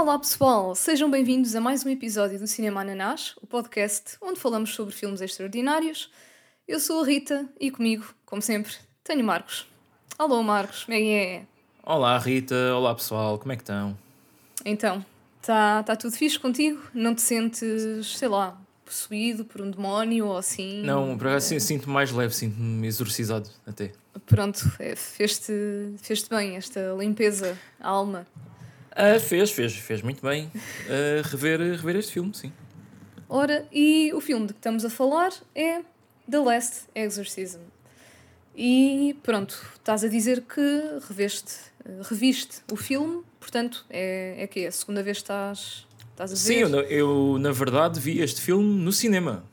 Olá pessoal, sejam bem-vindos a mais um episódio do Cinema Ananás, o podcast onde falamos sobre filmes extraordinários. Eu sou a Rita e comigo, como sempre, tenho Marcos. Alô Marcos, como é que é? Olá Rita, olá pessoal, como é que estão? Então, está tá tudo fixe contigo? Não te sentes, sei lá, possuído por um demónio ou assim? Não, por acaso é... sinto-me mais leve, sinto-me exorcizado até. Pronto, é, fez-te fez bem esta limpeza à alma. Uh, fez, fez, fez muito bem uh, rever, rever este filme, sim. Ora, e o filme de que estamos a falar é The Last Exorcism. E pronto, estás a dizer que reveste, reviste o filme, portanto, é, é que é a segunda vez que estás, estás a ver? Sim, eu, eu, na verdade vi este filme no cinema,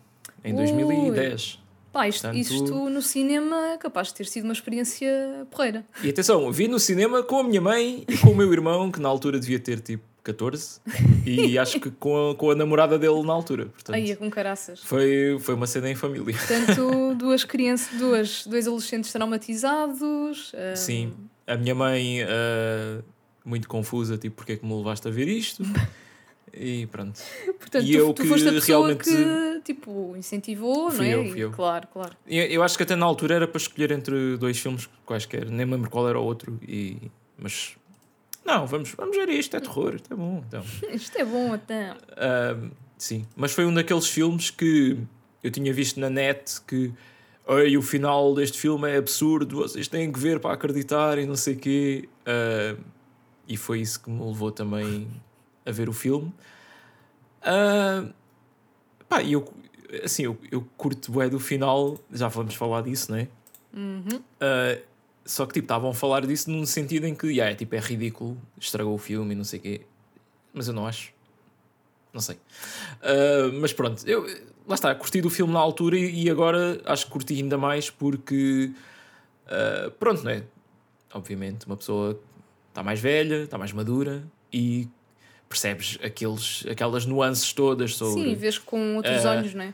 em Ui. 2010. Pá, isto, Portanto... isto no cinema é capaz de ter sido uma experiência porreira. E atenção, vi no cinema com a minha mãe e com o meu irmão, que na altura devia ter tipo 14, e acho que com a, com a namorada dele na altura. Portanto, Aí, com caraças. Foi, foi uma cena em família. Portanto, duas crianças, duas, dois adolescentes traumatizados. Um... Sim, a minha mãe uh, muito confusa, tipo, porque é que me levaste a ver isto? E pronto. Portanto, e tu, eu tu que foste a pessoa realmente... que tipo, incentivou, fui não é? Eu, fui eu. Claro, claro. Eu, eu acho que até na altura era para escolher entre dois filmes quaisquer, nem me lembro qual era o outro, e... mas não, vamos, vamos ver isto, é terror, isto é bom. Então. isto é bom até. Uh, sim, mas foi um daqueles filmes que eu tinha visto na net que o final deste filme é absurdo, vocês têm que ver para acreditar e não sei o quê. Uh, e foi isso que me levou também a ver o filme. Uh, pá, eu, assim, eu, eu curto bué do final, já vamos falar disso, não é? Uhum. Uh, só que tipo, estavam a falar disso num sentido em que yeah, é, tipo, é ridículo, estragou o filme e não sei o quê. Mas eu não acho. Não sei. Uh, mas pronto, eu, lá está, curti do filme na altura e, e agora acho que curti ainda mais porque. Uh, pronto, não é? Obviamente, uma pessoa está mais velha, está mais madura e percebes aqueles, aquelas nuances todas sobre. Sim, vês com outros uh, olhos, não é?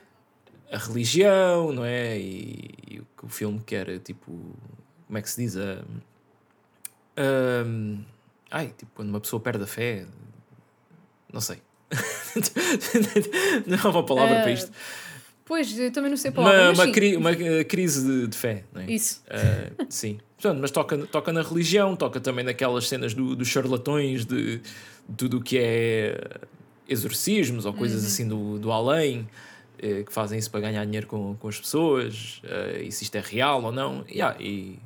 A religião, não é? E, e, o que o filme quer, tipo. Como é que se diz? Uh, uh, ai, tipo, quando uma pessoa perde a fé. Não sei. não há uma palavra para isto. Pois, eu também não sei a palavra. Uma, uma, cri, uma crise de, de fé, não é? Isso. sim. Portanto, mas toca, toca na religião, toca também naquelas cenas do, dos charlatões, de, de tudo o que é exorcismos ou coisas uhum. assim do, do além, eh, que fazem isso para ganhar dinheiro com, com as pessoas, eh, e se isto é real ou não. Yeah, e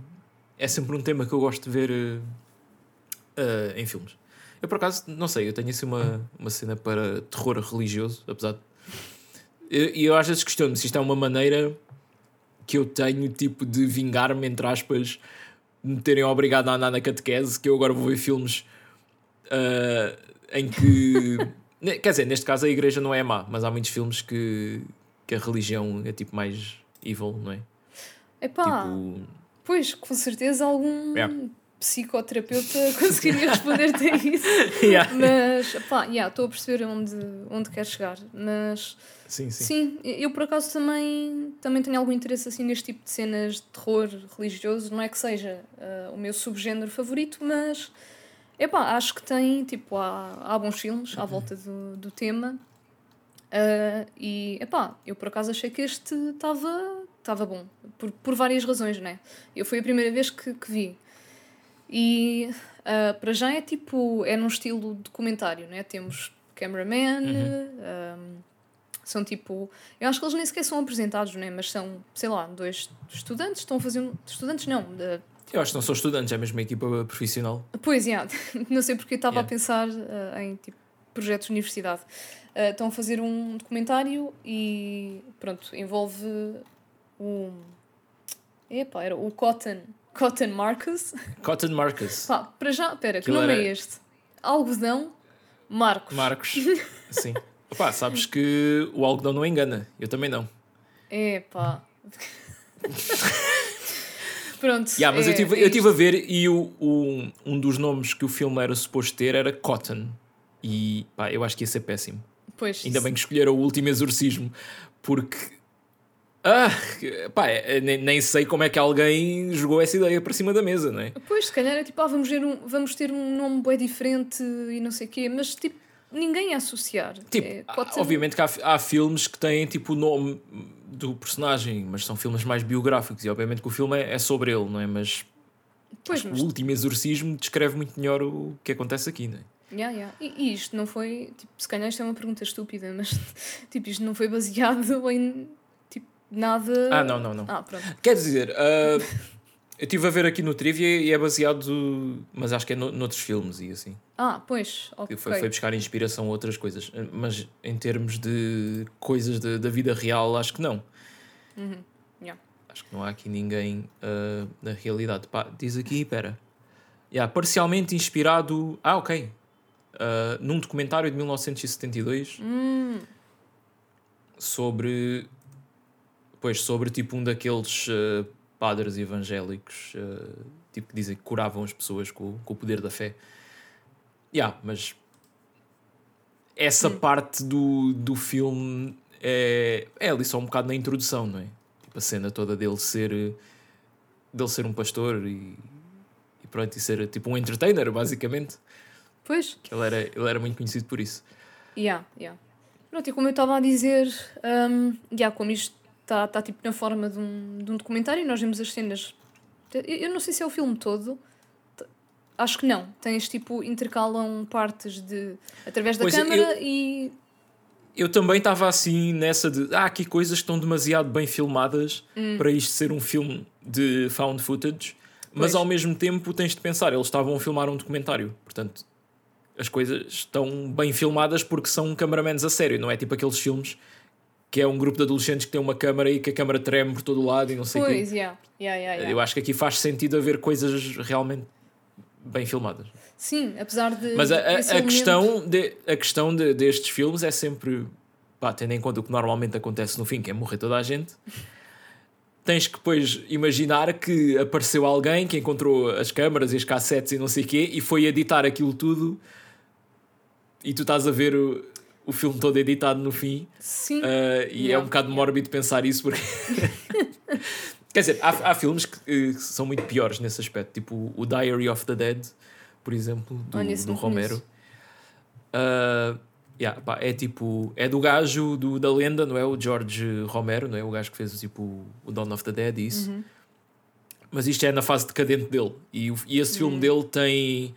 é sempre um tema que eu gosto de ver uh, em filmes. Eu, por acaso, não sei, eu tenho assim uma, uma cena para terror religioso, apesar de. E eu, eu às vezes questiono se isto é uma maneira que eu tenho, tipo, de vingar-me, entre aspas, me terem obrigado a andar na catequese, que eu agora vou ver filmes uh, em que. quer dizer, neste caso a igreja não é má, mas há muitos filmes que, que a religião é tipo mais evil, não é? Epá, tipo... pois, com certeza algum yeah. Psicoterapeuta conseguiria responder-te a isso. yeah. Mas, pá, yeah, estou a perceber onde, onde quer chegar. Mas Sim, sim. Sim, eu por acaso também, também tenho algum interesse assim neste tipo de cenas de terror religioso. Não é que seja uh, o meu subgénero favorito, mas epá, acho que tem, tipo, há, há bons filmes à volta do, do tema. Uh, e epá, eu por acaso achei que este estava estava bom, por, por várias razões, né? Eu foi a primeira vez que, que vi. E uh, para já é tipo, é num estilo documentário, né? Temos cameraman, uhum. São tipo. Eu acho que eles nem sequer são apresentados, né? Mas são, sei lá, dois estudantes estão a fazer. Um, estudantes não. De... Eu acho que não são estudantes, é mesmo uma equipa profissional. Pois, yeah. não sei porque estava yeah. a pensar uh, em tipo, projetos de universidade. Uh, estão a fazer um documentário e pronto, envolve um. Epa, era o Cotton. Cotton Marcus. Cotton Marcus. Pá, para já, pera, que nome era... é este? Algodão Marcos. Marcos, sim. Pá, sabes que o algodão não engana. Eu também não. É, pá. Pronto. Yeah, mas é, eu estive é eu tive a ver e o, o, um dos nomes que o filme era suposto ter era Cotton. E pá, eu acho que ia ser péssimo. Pois. Ainda bem que escolheram o último exorcismo, porque Ah, pá, é, nem, nem sei como é que alguém jogou essa ideia para cima da mesa, não é? Pois, se calhar é tipo, ah, vamos, ver um, vamos ter um nome bem diferente e não sei o quê, mas tipo, ninguém a associar. Tipo, É, há- ser- obviamente que há, há filmes que têm tipo o nome do personagem, mas são filmes mais biográficos e obviamente que o filme é, é sobre ele, não é? Mas, Pois, mas o último exorcismo descreve muito melhor o que acontece aqui, não é? Yeah, yeah. E, e isto não foi. Tipo, se calhar isto é uma pergunta estúpida, mas tipo, isto não foi baseado em nada. Ah, não, não, não. Ah, pronto. Quer dizer, ah, eu estive a ver aqui no Trivia e é baseado, mas acho que é no, noutros filmes e assim. Ah, pois, ok. Foi, foi buscar inspiração a outras coisas. Mas em termos de coisas da- da vida real, acho que não. Uhum. Yeah. Acho que não há aqui ninguém ah, na realidade. Pá, diz aqui, espera. Yeah, parcialmente inspirado. Ah, ok. Ah, num documentário de 1972 Hum, sobre. Pois, sobre tipo um daqueles ah, padres evangélicos ah, tipo, que dizem que curavam as pessoas com, com o poder da fé. Yeah, mas essa parte do, do filme é, é ali só um bocado na introdução, não é? Tipo, a cena toda dele ser dele ser um pastor e, e pronto, e ser tipo um entertainer, basicamente. pois, Que ele era, ele era muito conhecido por isso. yeah, yeah. Pronto, e como eu estava a dizer, um, yeah, como isto está tá, tipo na forma de um, de um documentário e nós vemos as cenas. Eu, eu não sei se é o filme todo. Acho que não. Tens tipo, intercalam partes de através da Pois, câmara e. Eu também estava assim nessa de ah, aqui coisas que estão demasiado bem filmadas Hum. para isto ser um filme de found footage, mas Pois. ao mesmo tempo tens de pensar, eles estavam a filmar um documentário, portanto as coisas estão bem filmadas porque são cameramans a sério, não é tipo aqueles filmes que é um grupo de adolescentes que tem uma câmara e que a câmara treme por todo o lado e não sei o quê. Pois, yeah. Yeah, yeah, yeah. Eu acho que aqui faz sentido haver coisas realmente bem filmadas. Sim, apesar de. Mas a, a- a questão, de, a questão de- destes filmes é sempre, pá, tendo em conta o que normalmente acontece no fim, que é morrer toda a gente, tens que depois imaginar que apareceu alguém que encontrou as câmaras e as cassetes e não sei o quê e foi editar aquilo tudo e tu estás a ver o, o filme todo editado no fim Sim. Uh, e é um bocado mórbido pensar isso porque quer dizer, há, há filmes que, eh, que são muito piores nesse aspecto, tipo o Diary of the Dead, por exemplo, do, Olha, do Romero. Uh, yeah, pá, é tipo, é do gajo do, da lenda, não é? O George Romero, não é? O gajo que fez tipo o Dawn of the Dead e isso. Uhum. Mas isto é na fase decadente dele. E, e esse Hum. filme dele tem.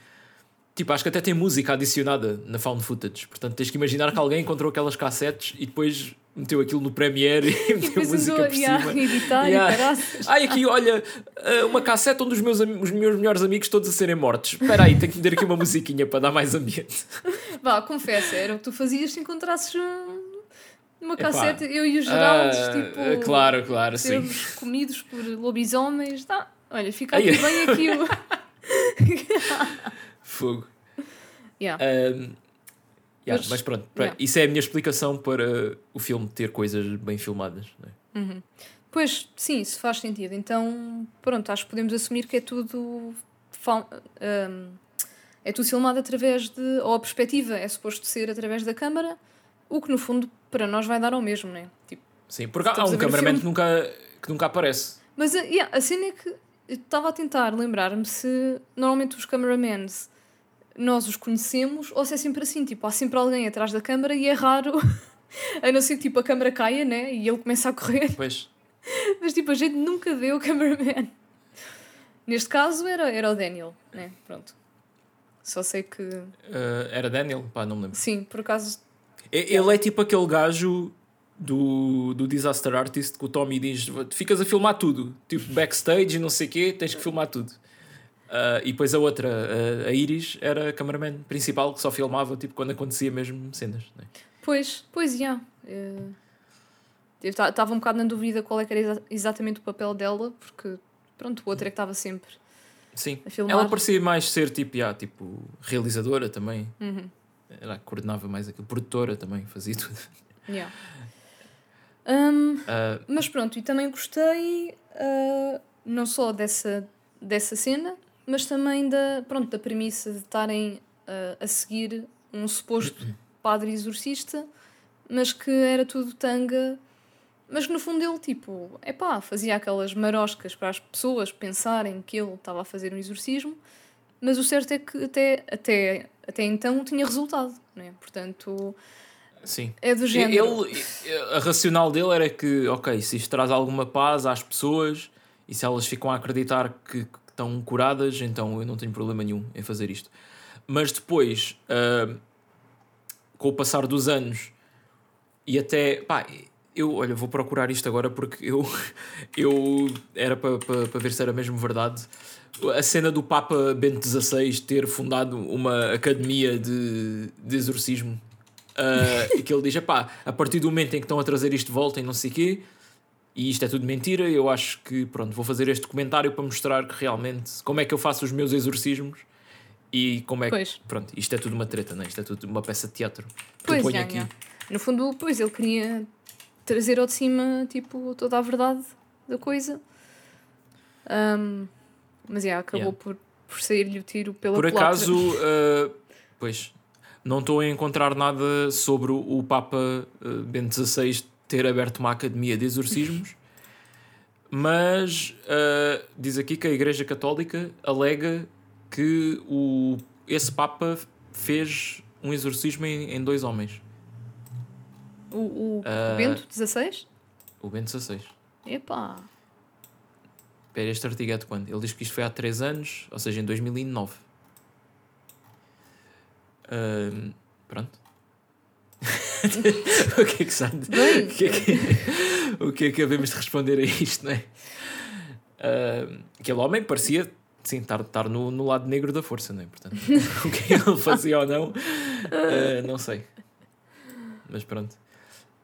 Tipo, acho que até tem música adicionada na found footage. Portanto, tens que imaginar que alguém encontrou aquelas cassetes e depois meteu aquilo no Premiere e E meteu música andou por yeah, cima. editar Yeah. Ai, aqui, olha, eh, uma cassete onde os meus, os meus melhores amigos todos a serem mortos. Espera aí, tenho que meter aqui uma musiquinha para dar mais ambiente. Vá, confessa, era o que tu fazias se encontrasses um- uma Epá. cassete, eu e o Geraldo, Ah, tipo. eh, claro, claro, sim. comidos por lobisomens. Tá, olha, fica aqui bem aqui o. Fogo. Yeah. Ahm, yeah, Mas- mas, pronto, yeah. isso é a minha explicação para o filme ter coisas bem filmadas. é? Pois, sim, isso faz sentido. Então, pronto, acho que podemos assumir que é tudo. hum, é tudo filmado através de. ou a perspectiva é suposto ser através da câmara, o que no fundo para nós vai dar ao mesmo, né? Tipo, Sim, porque há um cameraman que nunca, que nunca aparece. Mas a, yeah, a cena é que eu estava a tentar lembrar-me se normalmente os cameramans nós os conhecemos ou se é sempre assim, tipo, há sempre alguém atrás da câmara e é raro, a não ser que tipo, a câmara caia, né? E ele começa a correr, Pois. mas tipo, a gente nunca vê o cameraman. Neste caso era, era o Daniel, né? Pronto. Só sei que. Ah, era Daniel? Pá, não me lembro. Sim, por acaso. Ele é tipo aquele gajo do, do Disaster Artist que o Tommy diz: ficas a filmar tudo, tipo backstage e não sei o quê, tens que filmar tudo. Ah, e depois a outra, a, a Iris, era a cameraman principal que só filmava tipo, quando acontecia mesmo cenas. né? Pois, pois, já. Eh, eu estava um bocado na dúvida qual é que era exa- exatamente o papel dela, porque, pronto, o outro é que estava sempre. Sim. A filmar. Ela parecia mais ser tipo, yeah, tipo realizadora também. Uhum. Ela coordenava mais aquilo. Produtora também, fazia tudo. Yeah. Hum, Ah, mas pronto, e também gostei ah, não só dessa, dessa cena, mas também da, pronto, da premissa de estarem ah, a seguir um suposto padre exorcista, mas que era tudo tanga mas que no fundo ele, tipo, é pá, fazia aquelas maroscas para as pessoas pensarem que ele estava a fazer um exorcismo, mas o certo é que até, até, até então tinha resultado, não é? Portanto, Sim. é do género. Ele, a racional dele era que, ok, se isto traz alguma paz às pessoas e se elas ficam a acreditar que estão curadas, então eu não tenho problema nenhum em fazer isto. Mas depois, ah, com o passar dos anos e até, pá, eu, olha, vou procurar isto agora porque eu, eu era para pa, pa ver se era mesmo verdade. A cena do Papa Bento XVI ter fundado uma academia de, de exorcismo Uh, e que ele diz: pá, a partir do momento em que estão a trazer isto de volta e não sei o quê, e isto é tudo mentira, eu acho que pronto, vou fazer este comentário para mostrar que realmente como é que eu faço os meus exorcismos e como é que. Pois. Pronto, isto é tudo uma treta, não é? Isto é tudo uma peça de teatro. Pois, já, aqui. já. No fundo, pois, ele queria trazer ao de cima, tipo, toda a verdade da coisa. Ahm, mas, já, acabou Yeah. por, por sair-lhe o tiro pela Por acaso, uh, pois, não estou a encontrar nada sobre o, Papa uh, Bento XVI ter aberto uma academia de exorcismos, mas uh, diz aqui que a Igreja Católica alega que o, esse Papa fez um exorcismo em, em dois homens. O, o Ah. Bento, 16? O Bento XVI. Epá. Espera, este artigo é de quando? Ele diz que isto foi há 3 anos, ou seja, em 2009. Ahm, pronto. o que é que Bem. O que é que, o que é que havemos de responder a isto, não é? Ahm, aquele homem parecia, sim, estar, estar no, no lado negro da força, não é? Portanto, o que ele fazia ou não, ah, não sei. Mas pronto.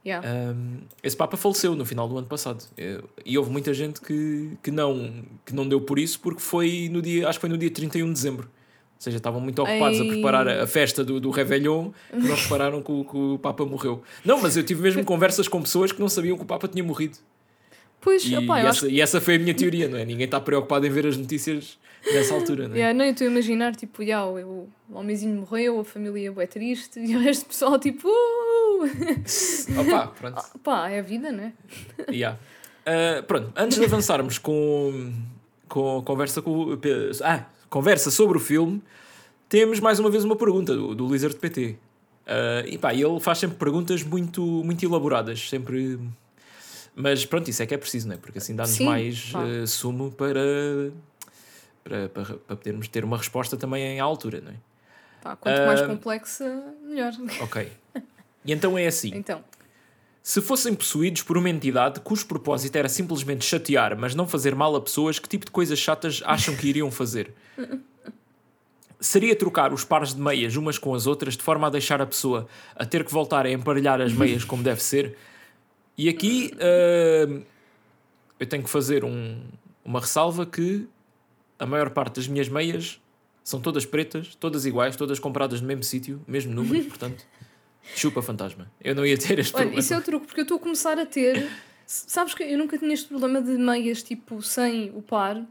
Yeah. Um, esse Papa faleceu no final do ano passado Eu- e houve muita gente que, que, não, que não deu por isso porque foi no dia, acho que foi no dia 31 de dezembro. Ou seja, estavam muito ocupados a preparar a, festa do, do Réveillon que não repararam que o, que o Papa morreu. Não, mas eu tive mesmo conversas com pessoas que não sabiam que o Papa tinha morrido. Pois, E, eu acho essa, e essa foi a minha teoria, não é? Ninguém está preocupado em ver as notícias nessa altura, não é? Yeah, não, eu estou a imaginar, tipo, yeah, o, o homenzinho morreu, a família é triste, e o resto do pessoal, tipo, uh! Opa, pronto. pá, é a vida, né? Yeah. Uh, pronto, antes de avançarmos com, com a conversa com o- pe- ah, conversa sobre o filme, temos mais uma vez uma pergunta do, do Lizard PT. Uh, e pá, ele faz sempre perguntas muito, muito elaboradas, sempre. Mas pronto, isso é que é preciso, não é? Porque assim dá-nos mais uh, sumo para, para, para, para podermos ter uma resposta também à altura, não é? Pá, quanto mais Ah. complexa, melhor. Ok. E então é assim. Então, Se fossem possuídos por uma entidade cujo propósito era simplesmente chatear, mas não fazer mal a pessoas, que tipo de coisas chatas acham que iriam fazer? Seria trocar os pares de meias umas com as outras de forma a deixar a pessoa a ter que voltar a emparelhar as meias como deve ser? E aqui ah, eu tenho que fazer um- uma ressalva que a maior parte das minhas meias são todas pretas, todas iguais, todas compradas no mesmo sítio, mesmo número, portanto, chupa fantasma. Eu não ia ter este olha, problema. isso é o truque, porque eu estou a começar a ter. Sabes que eu nunca tinha este problema de meias, tipo, sem o par.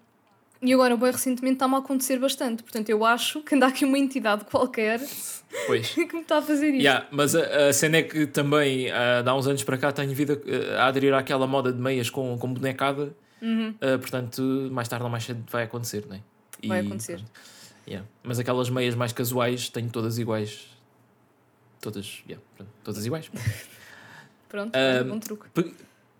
E agora, bem recentemente, está-me a acontecer bastante. Portanto, eu acho que anda aqui uma entidade qualquer Pois. que me está a fazer isto. Yeah, mas a, a cena é que também, de há uns anos para cá, tenho vindo a, a aderir àquela moda de meias com, com bonecada. Uhum. Ah, portanto, mais tarde ou mais cedo vai acontecer, não é? E, Vai acontecer. Yeah. Mas aquelas meias mais casuais, tenho todas iguais. Todas, yeah, todas iguais. Pronto, um bom truque. Pe-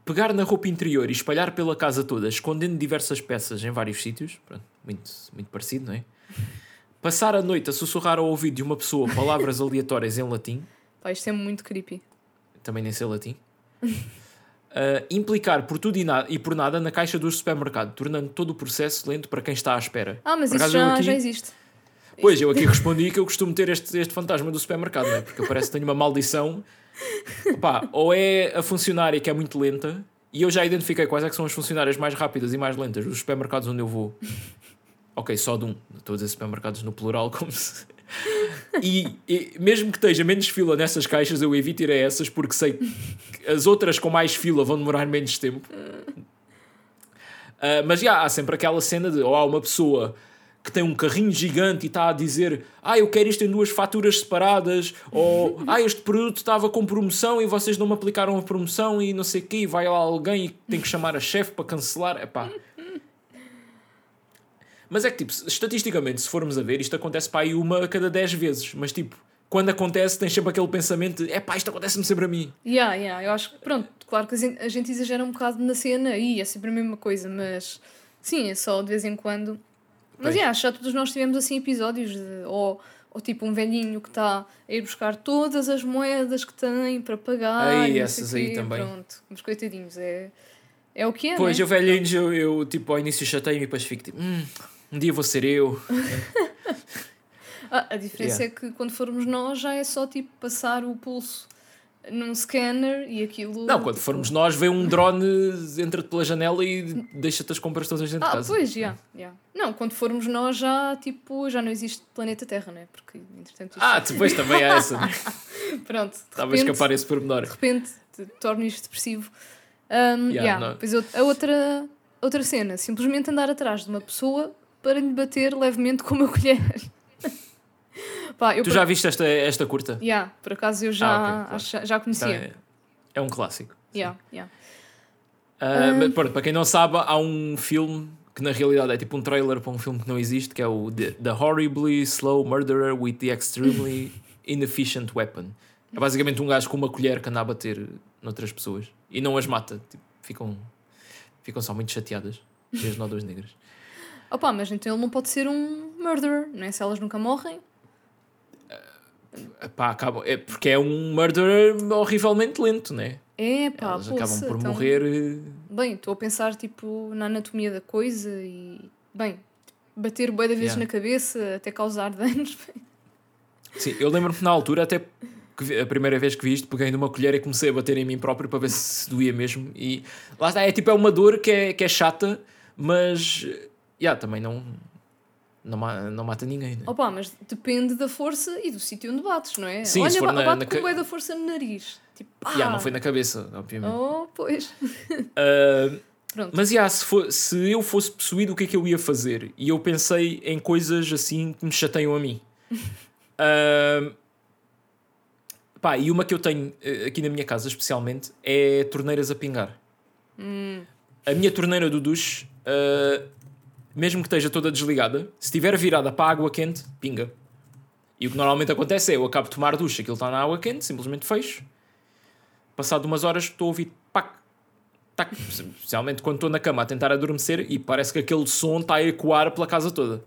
pegar na roupa interior e espalhar pela casa toda, escondendo diversas peças em vários sítios, pronto, muito, muito parecido, não é? Passar a noite a sussurrar ao ouvido de uma pessoa palavras aleatórias em latim, Pá, isto é muito creepy. também nem sei latim. Uh, implicar por tudo e, e por nada na caixa do supermercado, tornando todo o processo lento para quem está à espera. Ah, mas Por isso já, aqui- já existe. Pois, eu aqui respondi que eu costumo ter este, este fantasma do supermercado, não é? Porque parece que tenho uma maldição. Opa, ou é a funcionária que é muito lenta, e eu já identifiquei quais é que são as funcionárias mais rápidas e mais lentas dos supermercados onde eu vou. Ok, só de um. Estou a dizer supermercados no plural, como se. E, e mesmo que esteja menos fila nessas caixas, eu evito ir a essas porque sei que as outras com mais fila vão demorar menos tempo. Ah, mas já há sempre aquela cena de ou há uma pessoa que tem um carrinho gigante e está a dizer ah, eu quero isto em duas faturas separadas, ou ah, este produto estava com promoção e vocês não me aplicaram a promoção e não sei o quê, e vai lá alguém e tem que chamar a chefe para cancelar. Epá. Mas é que, tipo, estatisticamente, se formos a ver, isto acontece para aí uma a cada 10 vezes, mas tipo, quando acontece, tens sempre aquele pensamento é pá, isto acontece-me sempre a mim. Yeah, yeah, eu acho que, pronto, claro que a gente exagera um bocado na cena e é sempre a mesma coisa, mas sim, é só de vez em quando mas já todos nós tivemos assim episódios de, ou, ou tipo um velhinho que está a ir buscar todas as moedas que tem para pagar. Aí, essas aí também. Pronto, mas coitadinhos, é, é o que é. Pois, né? eu velhinho, eu, eu tipo ao início chatei-me e depois fico tipo, hum, um dia vou ser eu. ah, a diferença yeah. é que quando formos nós já é só tipo passar o pulso num scanner e aquilo. Não, quando tipo... formos nós, vê um drone, entra-te pela janela e deixa-te as compras todas dentro ah, de casa. Pois, já. Yeah, yeah. Não, quando formos nós já, tipo, já não existe planeta Terra, né? Porque, entretanto. Ah, depois também há essa. Né? Pronto. Estava a escapar esse pormenor. De repente, torno isto depressivo. Um, yeah, yeah. Pois a outra, outra cena, simplesmente andar atrás de uma pessoa para lhe bater levemente com uma colher. Pá, tu já viste esta, esta curta? Yeah, por acaso eu já, ah, okay, claro. já conhecia. Então é, é, um clássico. Yeah, yeah. Uh, uh, para quem não sabe, há um filme que na realidade é tipo um trailer para um filme que não existe, que é o The, the Horribly Slow Murderer with the Extremely Inefficient Weapon. É basicamente um gajo com uma colher que anda a bater noutras pessoas e não as mata. Tipo, ficam, ficam só muito chateadas. E as nódoas negras. Opa, mas então ele não pode ser um murderer, não é? Se elas nunca morrem. Pá, acabam, é porque é um murderer horrivelmente lento, né? É, pá, Elas poxa, acabam por então... morrer. Eh, bem, estou a pensar tipo na anatomia da coisa e. Bem, bater boa da vezes yeah. na cabeça até causar danos. Sim, eu lembro-me na altura, até que a primeira vez que vi isto, peguei numa colher e comecei a bater em mim próprio para ver se doía mesmo. E lá está, é tipo, é uma dor que é, que é chata, mas. Yeah, também não não, não mata ninguém. Né? Opa, mas depende da força e do sítio onde bates, não é? Sim, Olha, se for na, bate na com ca... da força no nariz. Tipo, pá. Yeah, não foi na cabeça, obviamente. Oh, pois. Uh, mas yeah, se, for, se eu fosse possuído, o que é que eu ia fazer? E eu pensei em coisas assim que me chateiam a mim. uh, pá, e uma que eu tenho eh, aqui na minha casa, especialmente, é torneiras a pingar. Hum. A minha torneira do duche uh, mesmo que esteja toda desligada, se estiver virada para a água quente, pinga. E o que normalmente acontece é eu acabo de tomar ducha, aquilo está na água quente, simplesmente fecho. Passado umas horas estou a ouvir pac, tac, especialmente quando estou na cama a tentar adormecer e parece que aquele som está a ecoar pela casa toda.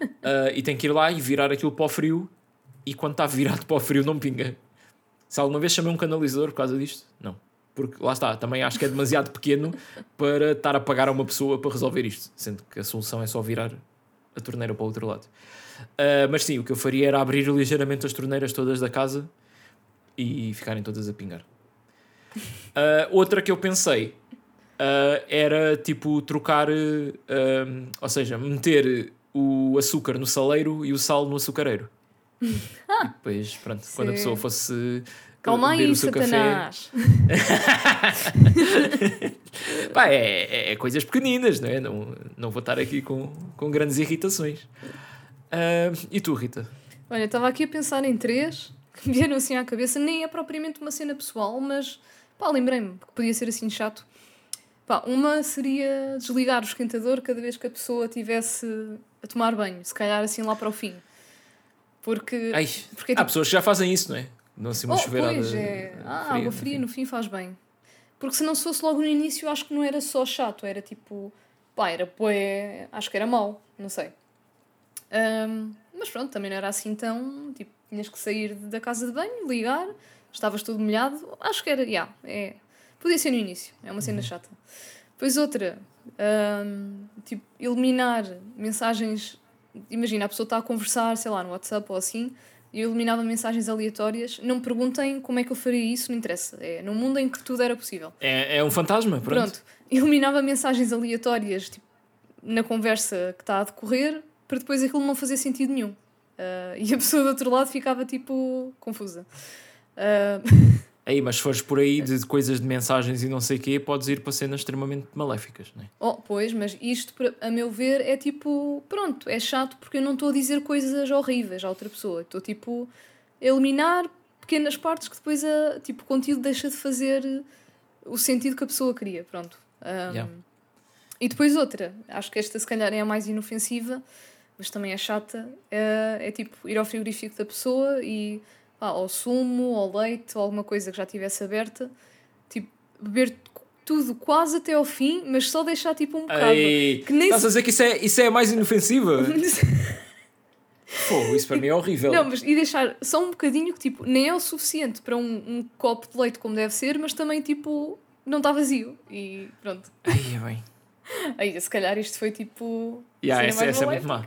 Uh, e tenho que ir lá e virar aquilo para o frio e quando está virado para o frio não pinga. Se alguma vez chamei um canalizador por causa disto, não porque lá está, também acho que é demasiado pequeno para estar a pagar a uma pessoa para resolver isto, sendo que a solução é só virar a torneira para o outro lado. Uh, mas sim, o que eu faria era abrir ligeiramente as torneiras todas da casa e ficarem todas a pingar. Uh, outra que eu pensei uh, era tipo trocar, ou seja, meter o açúcar no saleiro e o sal no açucareiro. e depois, pronto, sim. quando a pessoa fosse Calma aí, Satanás. Pá, é, é, é, coisas pequeninas, não é? Não, não vou estar aqui com, com grandes irritações. Uh, e tu, Rita? Olha, estava aqui a pensar em três que me vieram assim à cabeça. Nem é propriamente uma cena pessoal, mas pá, lembrei-me que podia ser assim chato. Pá, uma seria desligar o esquentador cada vez que a pessoa estivesse a tomar banho, se calhar assim lá para o fim. Porque, Ai, porque é, tipo... há pessoas que já fazem isso, não é? Não assim uma oh, chuveirada. Pois é. Ah, fria, água fria no fim faz bem. Porque se não fosse logo no início, acho que não era só chato, era tipo. Pá, era poé. Acho que era mau, não sei. Um, mas pronto, também não era assim tão. Tipo, tinhas que sair da casa de banho, ligar, estavas todo molhado. Acho que era. Yeah, é, podia ser no início, é uma cena uhum. chata. Depois outra, um, tipo, eliminar mensagens. Imagina, a pessoa está a conversar, sei lá, no WhatsApp ou assim, e eu eliminava mensagens aleatórias. Não me perguntem como é que eu faria isso, não interessa. É no mundo em que tudo era possível. É, é um fantasma, pronto. Pronto. Eliminava mensagens aleatórias tipo, na conversa que está a decorrer para depois aquilo não fazer sentido nenhum. Uh, e a pessoa do outro lado ficava tipo confusa. Uh, Aí, mas se fores por aí de coisas de mensagens e não sei o quê, podes ir para cenas extremamente maléficas, não é? Oh, pois, mas isto, a meu ver, é tipo, pronto, é chato porque eu não estou a dizer coisas horríveis à outra pessoa. Estou tipo a eliminar pequenas partes que depois a, tipo, o conteúdo deixa de fazer o sentido que a pessoa queria. Pronto. Um, Yeah. E depois outra, acho que esta se calhar é a mais inofensiva, mas também é chata. É, é tipo ir ao frigorífico da pessoa e ao sumo, ao leite, ou alguma coisa que já tivesse aberta, tipo, beber tudo quase até ao fim, mas só deixar tipo um bocado. Ei, que nem estás se- a dizer que isso é, isso é mais inofensiva? Pô, isso para mim é horrível. Não, mas e deixar só um bocadinho que tipo, nem é o suficiente para um, um copo de leite como deve ser, mas também tipo, não está vazio. E pronto. Ai, é bem. Aí, se calhar isto foi tipo. Yeah, essa, essa é muito má.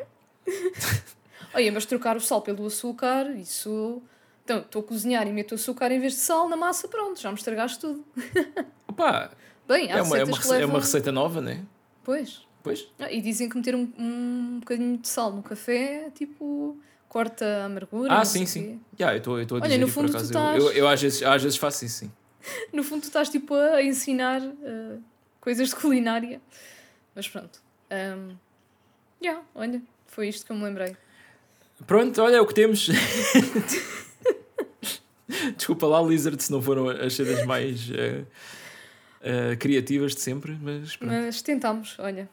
Olha, mas trocar o sal pelo açúcar, isso. Então, estou a cozinhar e meto açúcar em vez de sal na massa, pronto, já me estragaste tudo. Opa, Bem, é uma, é, receitas uma, rece- é levam... uma receita nova, né? Pois. Pois. Ah, e dizem que meter um, um bocadinho de sal no café, tipo, corta a amargura. Ah, não sim, sim. quê. Yeah, eu estou a Olha, dizer no e por fundo tu acaso estás- eu, eu, eu às, vezes, às vezes faço isso, sim. No fundo, tu estás tipo a ensinar uh, coisas de culinária. Mas pronto. Um, yeah, olha, foi isto que eu me lembrei. Pronto, olha, é o que temos. Desculpa lá, Lizard, se não foram as cenas mais eh, eh, criativas de sempre, mas pronto. Mas tentámos, olha.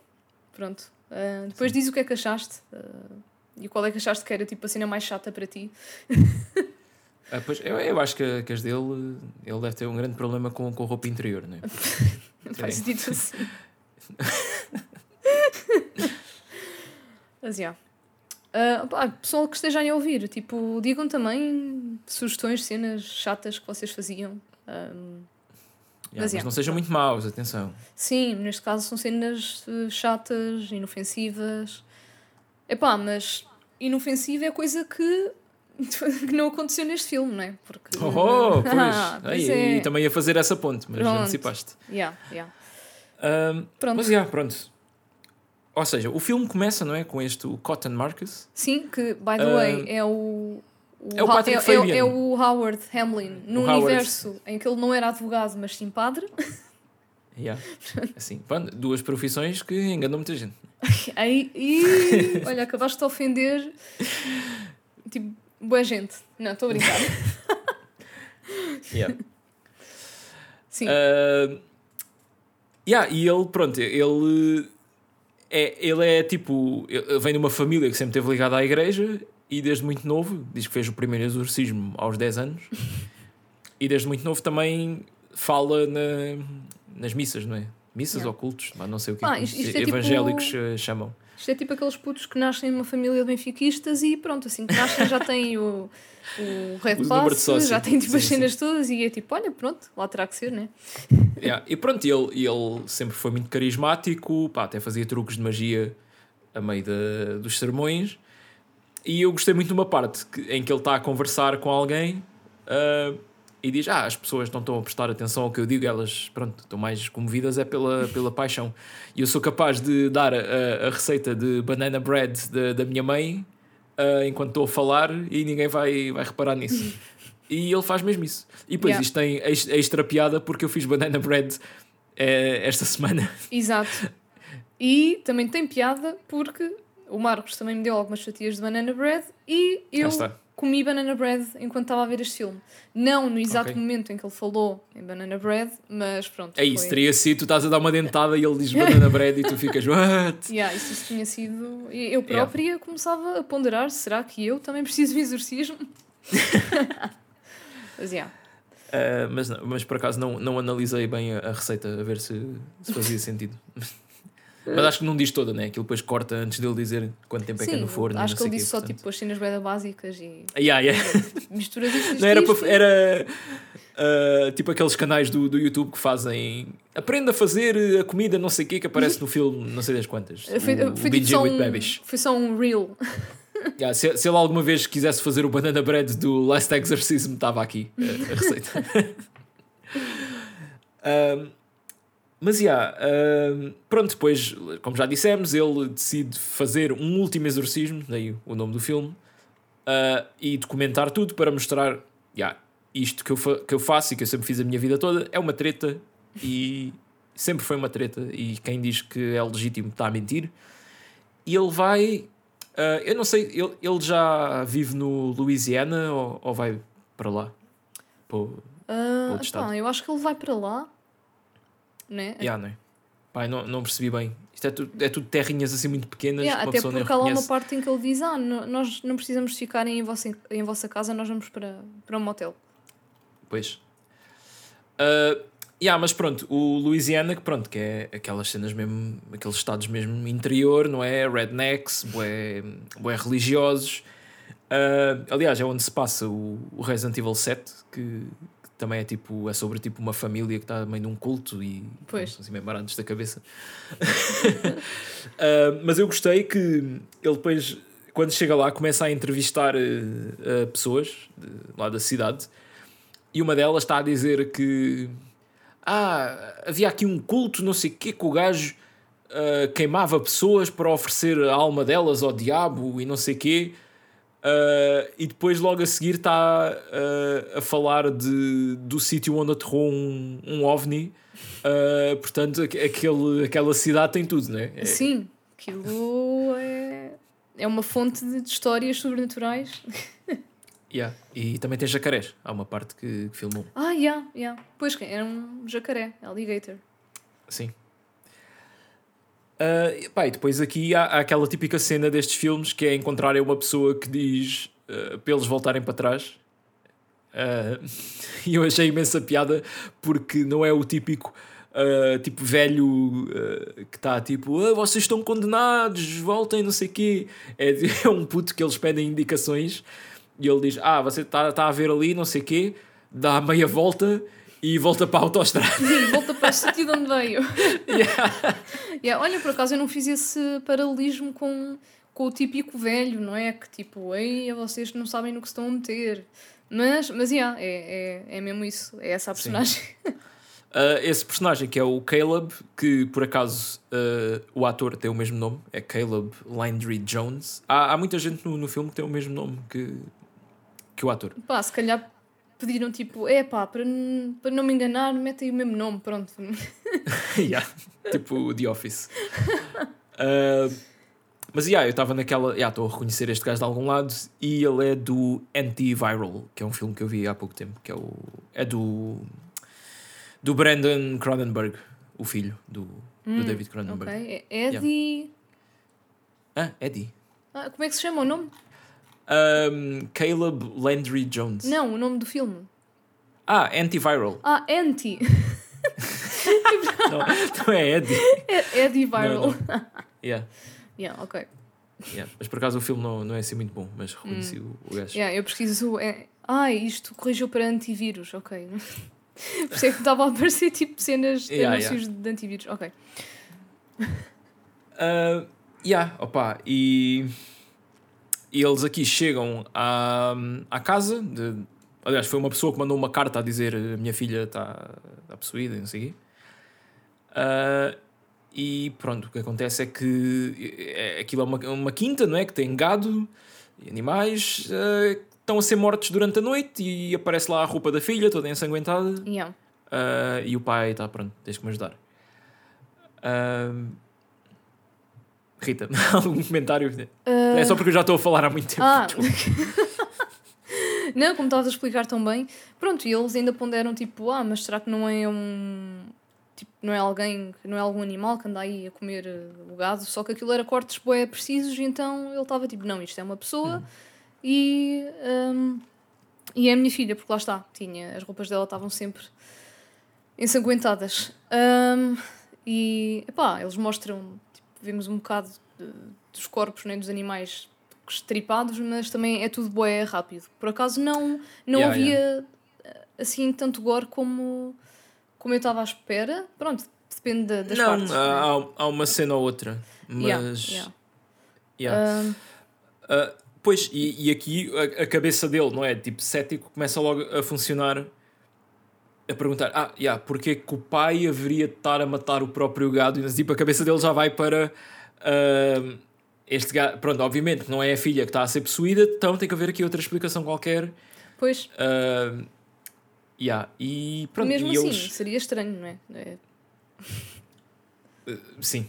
Pronto. Uh, depois diz o que é que achaste. uh, e qual é que achaste que era tipo a cena mais chata para ti. Ah, pois, eu, eu acho que, que as dele, ele deve ter um grande problema com, com roupa interior, não é? Faz dito assim. Mas, yeah. Pá, pessoal que esteja aí a ouvir, tipo, digam também sugestões, cenas chatas que vocês faziam. Um, Yeah, Mas, yeah, não sejam muito maus, atenção. sim, neste caso são cenas eh, chatas, inofensivas. Epá, mas inofensiva é coisa que, que não aconteceu neste filme, não é? Porque... Oh, oh, pois. Ah, pois é. E também ia fazer essa ponte, mas Pronto. antecipaste. Yeah, yeah. Ahm, Pronto. mas, yeah, pronto. Ou seja, o filme começa, não é? Com este o Cotton Marcus. Sim, que, by the Ah, way, é o. é o Patrick é, Fabian. é o Howard Hamlin, no O Howard. universo em que ele não era advogado, mas sim padre. Yeah. Assim, duas profissões que enganam muita gente. Aí, e, olha, acabaste de ofender. Tipo, boa gente. Não, estou a brincar. Yeah. Sim. Ah, yeah, e ele, pronto, ele é, ele é tipo, ele vem de uma família que sempre esteve ligada à igreja e desde muito novo, diz que fez o primeiro exorcismo aos 10 anos e desde muito novo também fala na, nas missas, não é? Missas Yeah. ou cultos, mas não sei o que Ah, isto- isto é evangélicos tipo- chamam. Isto é tipo aqueles putos que nascem numa família de benfiquistas e pronto, assim que nascem já têm o, o Red O de Pass, já têm tipo Sim, as sim. cenas todas e é tipo, olha, pronto, lá terá que ser, né? Yeah, E pronto, ele, ele sempre foi muito carismático, pá, até fazia truques de magia a meio da- dos sermões. E eu gostei muito de uma parte que- em que ele está a conversar com alguém ah, e diz: Ah, as pessoas não estão a prestar atenção ao que eu digo, elas, pronto, estão mais comovidas é pela, pela paixão. E eu sou capaz de dar a, a receita de banana bread da, da minha mãe ah, enquanto estou a falar e ninguém vai, vai reparar nisso. E ele faz mesmo isso. E depois Yeah. isto tem ex- extra piada porque eu fiz banana bread eh, esta semana. Exato. E também tem piada porque o Marcos também me deu algumas fatias de banana bread e eu está. Comi banana bread enquanto estava a ver este filme. Não no exato Ok. momento em que ele falou em banana bread, mas pronto. É isso, foi- teria sido, tu estás a dar uma dentada e ele diz banana bread e tu ficas, what? Yeah, isso, isso tinha sido. Eu própria começava a ponderar: será que eu também preciso de exorcismo? mas yeah. Ah, mas, não- mas por acaso não, não analisei bem a, a receita a ver se, se fazia sentido. Mas acho que não diz toda, né? Aquilo depois corta antes dele dizer quanto tempo é que é Sim, no forno. acho que ele quê, disse só portanto. tipo as cenas bem básicas e Yeah, yeah. misturas isto, Não era, isto, para- era ah, tipo aqueles canais do, do YouTube que fazem aprenda a fazer a comida não sei o quê que aparece no filme não sei das quantas. Foi, o, foi, o tipo with um, Babish. foi só um reel. Yeah, se, se ele alguma vez quisesse fazer o banana bread do Last Exorcism, estava aqui a, a receita. Um, mas, yeah, um, pronto, depois, como já dissemos, ele decide fazer um último exorcismo, daí o nome do filme, uh, e documentar tudo para mostrar, yeah, isto que eu, que eu faço e que eu sempre fiz a minha vida toda é uma treta e sempre foi uma treta. E quem diz que é legítimo está a mentir. E ele vai. Uh, eu não sei, ele, ele já vive no Louisiana ou, ou vai para lá? Para, uh, para outro estado? eu acho que ele vai para lá. Né? Yeah, não é? Pai, não, não percebi bem. Isto é tudo, é tudo terrinhas assim muito pequenas. Yeah, até porque há lá uma parte em que ele diz: Ah, nós não precisamos ficar em vossa, em vossa casa, nós vamos para, para um motel. Pois. Uh, yeah, mas pronto, o Louisiana, que pronto, que é aquelas cenas mesmo, aqueles estados mesmo interior, não é? Rednecks, bué, bué religiosos. Uh, aliás, é onde se passa o, o Resident Evil 7, que, também é tipo, é sobre tipo uma família que está meio num culto e pois. assim meio baratos da cabeça. uh, mas eu gostei que ele depois, quando chega lá, começa a entrevistar uh, pessoas de, lá da cidade e uma delas está a dizer que ah, havia aqui um culto, não sei o quê, que o gajo uh, queimava pessoas para oferecer a alma delas ao diabo e não sei o quê. Uh, e depois logo a seguir está uh, a falar de, do sítio onde aterrou um, um ovni. Uh, portanto, aquele, aquela cidade tem tudo, não é? é... Sim, aquilo é, é uma fonte de histórias sobrenaturais. yeah. E também tem jacarés. Há uma parte que, que filmou. Ah, yeah, yeah. Pois era um jacaré, alligator. Sim. Uh, pá, e depois aqui há, há, aquela típica cena destes filmes que é encontrarem uma pessoa que diz uh, para eles voltarem para trás. Uh, e eu achei imensa piada porque não é o típico uh, tipo velho que está tipo ah, vocês estão condenados, voltem, não sei o quê. É, é um puto que eles pedem indicações e ele diz: Ah, você está tá a ver ali, não sei o quê, dá meia volta e volta para a autostrada. Volta para o sítio de onde veio. Yeah. yeah. Olha, por acaso eu não fiz esse paralelismo com, com o típico velho, não é? Que tipo, ei, vocês não sabem no que estão a meter. Mas, mas yeah, é, é, é mesmo isso, é essa a personagem. Uh, esse personagem que é o Caleb, que por acaso uh, o ator tem o mesmo nome, é Caleb Landry Jones. Há, há muita gente no, no filme que tem o mesmo nome que, que o ator. Pá, se calhar pediram tipo, é pá, para, para não me enganar, mete aí o mesmo nome, pronto. yeah, tipo The Office. Uh, mas yeah, eu estava naquela. Yeah, estou a reconhecer este gajo de algum lado e ele é do Antiviral, que é um filme que eu vi há pouco tempo, que é o. É do. Do Brandon Cronenberg, o filho do, hum, do David Cronenberg. Ok, é Eddie. Yeah. Ah, Eddie. Ah, como é que se chama o nome? Um, Caleb Landry Jones. Não, o nome do filme. Ah, Antiviral. Ah, Anti. não, não é Eddie. É Eddie Viral. Não, não. Yeah. Yeah, ok. Yeah. Mas por acaso o filme não, não é assim muito bom, mas reconheci hum. o, o gajo. Yeah, eu pesquiso. É... Ah, isto corrigiu para antivírus, ok. Por isso é que estava a aparecer tipo cenas de yeah, anúncios yeah. de antivírus, ok. Uh, yeah, opa, e e eles aqui chegam à, à casa. De, aliás, foi uma pessoa que mandou uma carta a dizer a minha filha está tá possuída, não sei o quê. Uh, e pronto, o que acontece é que é, aquilo é uma, uma quinta, não é? Que tem gado e animais uh, estão a ser mortos durante a noite e aparece lá a roupa da filha toda ensanguentada. Yeah. Uh, e o pai está pronto, tens que me ajudar. Uh, Rita, algum comentário? Uh... É só porque eu já estou a falar há muito tempo. Ah. não, como estavas a explicar tão bem. Pronto, e eles ainda ponderam tipo, ah, mas será que não é um. Tipo, não é alguém, não é algum animal que anda aí a comer uh, o gado, só que aquilo era cortes bué precisos, e então ele estava tipo, não, isto é uma pessoa hum. e. Um, e é a minha filha, porque lá está, tinha, as roupas dela estavam sempre ensanguentadas. Um, e, epá, eles mostram vemos um bocado de, dos corpos né, dos animais estripados, mas também é tudo boé rápido. Por acaso não, não yeah, havia yeah. assim tanto gore como, como eu estava à espera. Pronto, depende da, das não, partes. Não, há, né? há uma cena ou outra, mas. Yeah, yeah. Uh... Uh, pois, e, e aqui a, a, cabeça dele, não é? Tipo, cético, começa logo a funcionar a perguntar, ah, yeah, porque é que o pai haveria de estar a matar o próprio gado? E tipo, a cabeça dele já vai para uh, este gado. Pronto, obviamente não é a filha que está a ser possuída, então tem que haver aqui outra explicação qualquer. Pois. Uh, Yeah. E pronto, Mesmo e assim, eles. seria estranho, não é? É- Uh, sim.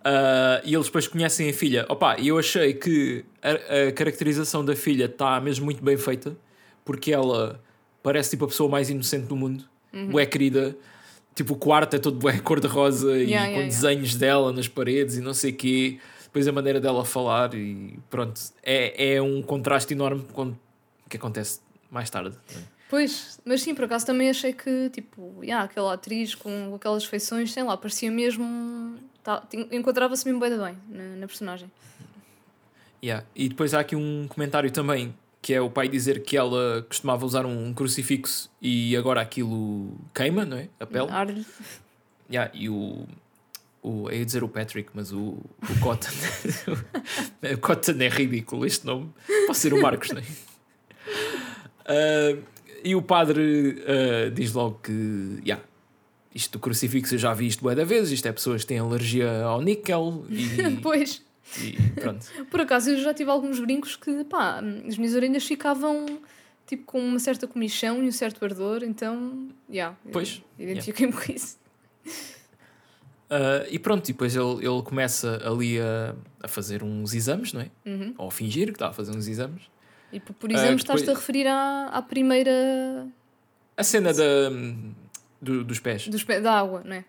Uh, e eles depois conhecem a filha. Opa, eu achei que a, a caracterização da filha está mesmo muito bem feita, porque ela parece tipo a pessoa mais inocente do mundo, Uhum. bué querida. Tipo, o quarto é todo bué cor-de-rosa e Yeah, com yeah, yeah. desenhos dela nas paredes e não sei o quê. Depois a maneira dela falar e pronto. É, é um contraste enorme com o que acontece mais tarde. é? Pois, mas sim, por acaso também achei que, tipo, yeah, aquela atriz com aquelas feições, sei lá, parecia mesmo. Tá, Encontrava-se mesmo bem, bem na, na personagem. Yeah. E depois há aqui um comentário também que é o pai dizer que ela costumava usar um crucifixo e agora aquilo queima, não é? A pele. Arde. Yeah, e o, o. Eu ia dizer o Patrick, mas o, o Cotton. o Cotton é ridículo este nome. Pode ser o Marcos, não é? Ah, e o padre ah, diz logo que. Yeah, isto do crucifixo eu já vi isto bué da vez. Isto é pessoas que têm alergia ao níquel e, pois, e pronto. por acaso eu já tive alguns brincos que, pá, as minhas orelhas ficavam, tipo, com uma certa comichão e um certo ardor, então, yeah, eu Pois, Identifiquei-me com isso. Ah, e pronto, e depois ele, ele começa ali a, a fazer uns exames, não é? Uhum. Ou a fingir que está a fazer uns exames. E por, por exemplo, Ah, estás-te depois- a referir à, à primeira A cena da, do- dos pés. dos pés, da água, não é?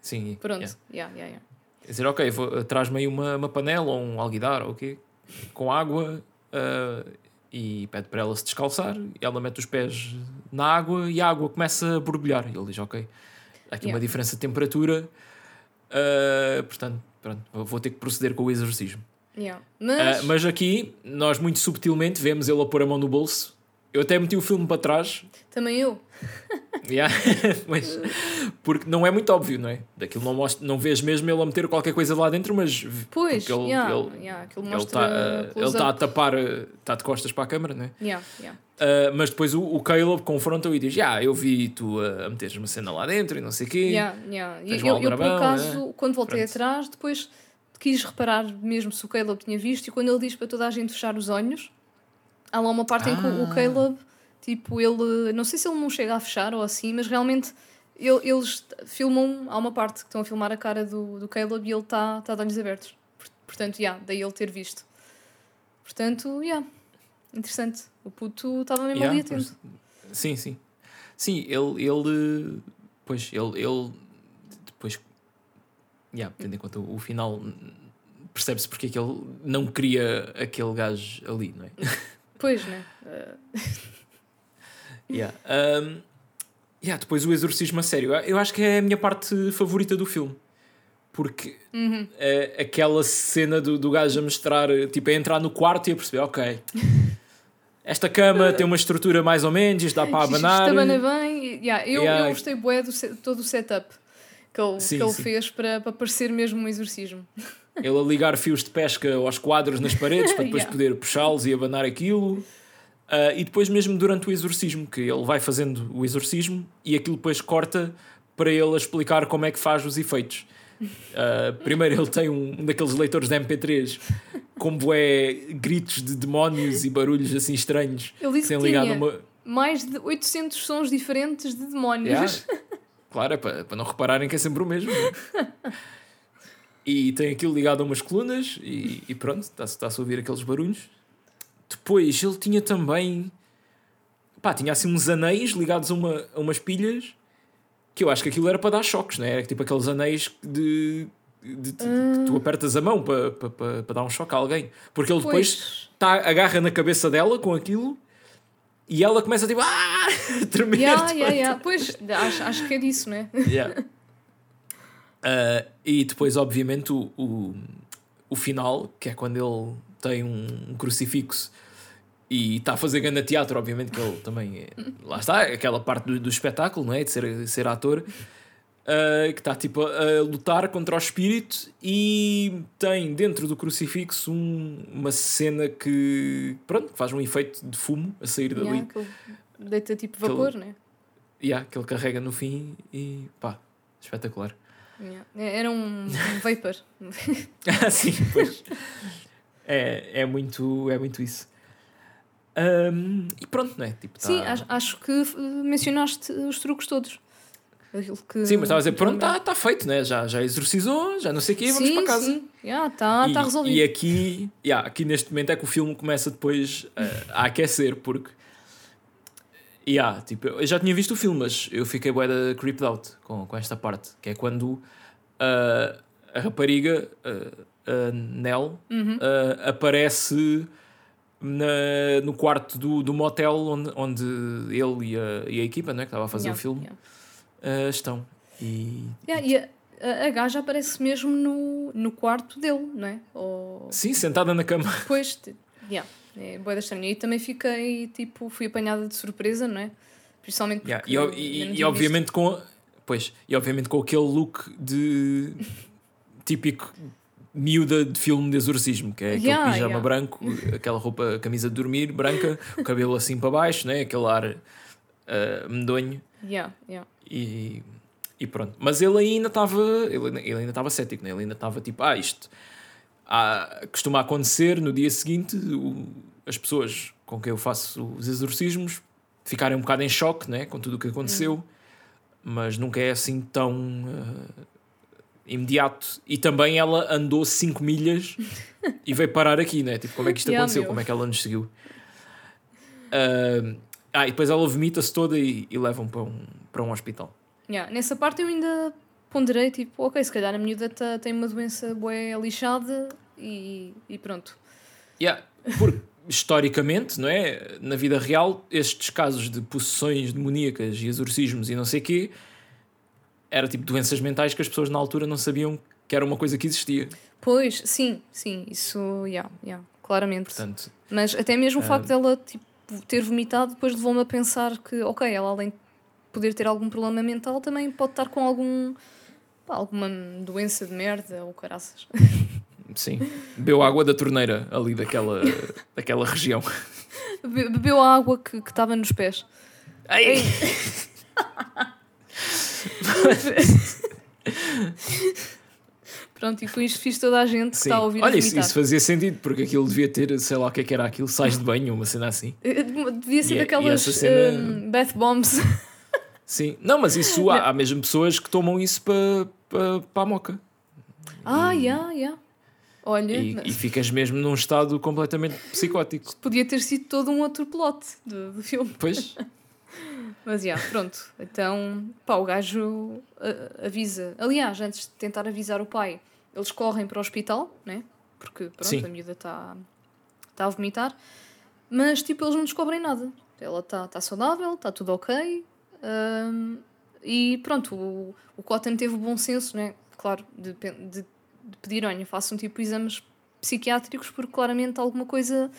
Sim. Pronto. yeah. Yeah, yeah, yeah. Quer dizer, ok, vou- traz-me aí uma, uma panela ou um alguidar ou o quê? Com água ah, e pede para ela se descalçar. E ela mete os pés na água e a água começa a borbulhar. E ele diz, ok, há aqui uma Yeah. diferença de temperatura. ah, portanto, pronto, vou- ter que proceder com o exorcismo. Yeah. Ah, Mas, mas aqui, nós muito subtilmente vemos ele a pôr a mão no bolso. Eu até meti o filme para trás, também eu. yeah, mas, porque não é muito óbvio, não é? Daquilo não, mostra, não vês mesmo ele a meter qualquer coisa lá dentro, mas Pois, ele, yeah, ele, yeah, ele está ele close-up. tá a tapar, eh, está de costas para a câmara, não é? Yeah, yeah. Ah, mas depois o, o Caleb confronta-o e diz: Já, eu vi tu a, a meteres uma cena lá dentro e não sei o quê. Yeah, yeah. Eu, um eu, por acaso, quando voltei Pronto. atrás, depois quis reparar mesmo se o Caleb tinha visto, e quando ele diz para toda a gente fechar os olhos, há lá uma parte em que o- o Ah. Caleb, tipo, ele, não sei se ele não chega a fechar ou assim, mas realmente ele- eles filmam, há uma parte que estão a filmar a cara do, do Caleb e ele está tá de olhos abertos. Por- Portanto, yeah, daí ele ter visto. Portanto, yeah, interessante. O puto estava mesmo Yeah, ali atento. pois- sim, sim. Sim, ele, ele. Pois, ele. ele depois. Yeah, tendo em conta o, o final, percebe-se porque é que ele não queria aquele gajo ali, não é? Pois, né? Uh, Yeah. Um, yeah, depois o exorcismo a sério. Eu acho que é a minha parte favorita do filme. Porque uhum. é aquela cena do, do gajo a mostrar, tipo, a entrar no quarto e a perceber, ok, esta cama tem uma estrutura mais ou menos, isto dá para Isto abanar. abana bem. e- yeah, eu, Yeah. eu gostei bué do todo o setup que ele, Sim, que ele sim. fez para, para parecer mesmo um exorcismo. Ele a ligar fios de pesca aos quadros nas paredes para depois Yeah. poder puxá-los e abanar aquilo. Ah, e depois mesmo durante o exorcismo, que ele vai fazendo o exorcismo e aquilo depois corta para ele a explicar como é que faz os efeitos. Ah, primeiro ele tem um, um daqueles leitores de MP3 com bué gritos de demónios e barulhos assim estranhos. Ele disse Sem que ligado tinha uma... mais de 800 sons diferentes de demónios. Yeah. Claro, é para, para não repararem que é sempre o mesmo. e tem aquilo ligado a umas colunas e, e pronto, está-se está a ouvir aqueles barulhos. Depois ele tinha também. Pá, tinha assim uns anéis ligados a, uma, a umas pilhas que eu acho que aquilo era para dar choques, não é? Era tipo aqueles anéis de. de- de- que tu apertas a mão para, para, para, dar um choque a alguém. Porque ele depois Pois. tá, agarra na cabeça dela com aquilo e ela começa tipo. Ah! a tremer. Yeah, toda. yeah, yeah. Pois, acho, acho que é disso, né? Yeah. Ah, e depois, obviamente, o, o, o final, que é quando ele tem um, um crucifixo e está a fazer grande teatro, obviamente, que ele também é, lá está, aquela parte do, do espetáculo, não é? De ser, ser ator, ah, que está tipo a, a lutar contra o espírito e tem dentro do crucifixo um- uma cena que pronto, faz um efeito de fumo a sair dali. Yeah, deita tipo vapor, né? Yeah, que ele carrega no fim e pá, espetacular. Yeah. Era um, um vapor. Ah, sim, pois. É, é, muito, é muito isso. Um, e pronto, não é? Tipo, tá... Sim, acho, que uh, mencionaste os truques todos. Que, Sim, mas estava a dizer, pronto, está tá feito, né? já, já exorcizou, já não sei o quê, vamos sim, para casa. Sim, está yeah, tá resolvido. E aqui, yeah, aqui neste momento é que o filme começa depois uh, a aquecer, porque yeah, tipo, eu já tinha visto o filme, mas eu fiquei bué da creeped out com, com esta parte, que é quando uh, a rapariga, uh, a Nell, uhum. aparece na, no quarto do, do motel onde, onde ele e a, e a equipa né, que estava a fazer Yeah, o filme yeah. uh, estão. E, Yeah, e a, a, gaja aparece mesmo no, no quarto dele, não é? Ou... sim, sentada na cama. Depois, te- yeah, é boa da estranha. E também fiquei, tipo, fui apanhada de surpresa, não é? Principalmente porque... Yeah, e, não e, e obviamente com pois, e obviamente com aquele look de típico miúda de filme de exorcismo, que é aquele Yeah, pijama yeah. branco, aquela roupa, camisa de dormir branca, o cabelo assim para baixo, né? aquele ar uh, medonho. Yeah, yeah. E, e pronto. Mas ele ainda estava. Ele, ele ainda estava cético, né? ele ainda estava tipo, ah, isto ah, costuma acontecer no dia seguinte o- as pessoas com quem eu faço os exorcismos ficarem um bocado em choque né? com tudo o que aconteceu, mas nunca é assim tão ah, imediato. E também ela andou 5 milhas e veio parar aqui, né? Tipo, como é que isto Yeah, aconteceu? meu. Como é que ela nos seguiu? Ah, ah, e depois ela vomita-se toda e, e levam para um, para um hospital. Yeah, Nessa parte eu ainda ponderei, tipo, ok, se calhar a miúda tá- tem uma doença bué lixada e, e pronto. Yeah, porque historicamente, não é? Na vida real, estes casos de possessões demoníacas e exorcismos e não sei quê, era tipo doenças mentais que as pessoas na altura não sabiam que era uma coisa que existia. Pois, sim, sim, isso, yeah, yeah, claramente. Portanto, Mas até mesmo o Ah. facto dela tipo, ter vomitado depois levou-me a pensar que, ok, ela além de poder ter algum problema mental, também pode estar com algum pá, alguma doença de merda ou caraças. sim, bebeu água da torneira ali daquela, daquela região. Be- Bebeu a água que estava nos pés. Ei! Pronto, e com isto fiz toda a gente que Sim. está a ouvir Olha, isso, isso fazia sentido, porque aquilo devia ter, sei lá o que é que era aquilo, sais de banho, uma cena assim. Eh, Devia ser E- e daquelas essa cena- hum, bath bombs. Sim, não, mas isso há, há mesmo pessoas que tomam isso para pa, pa a moca. ah, yeah, yeah. Olha, E, mas e ficas mesmo num estado completamente psicótico. podia ter sido todo um outro plot do, do filme. Pois, Mas já, pronto. Então, pá, o gajo ah, avisa. Aliás, antes de tentar avisar o pai, eles correm para o hospital, né? Porque, pronto, Sim. a miúda está tá a vomitar. Mas, tipo, eles não descobrem nada. Ela está tá saudável, está tudo ok. Ahm, e pronto, o, o Cotton teve o bom senso, né? Claro, de, de, de pedir, olha, façam tipo exames psiquiátricos porque claramente alguma coisa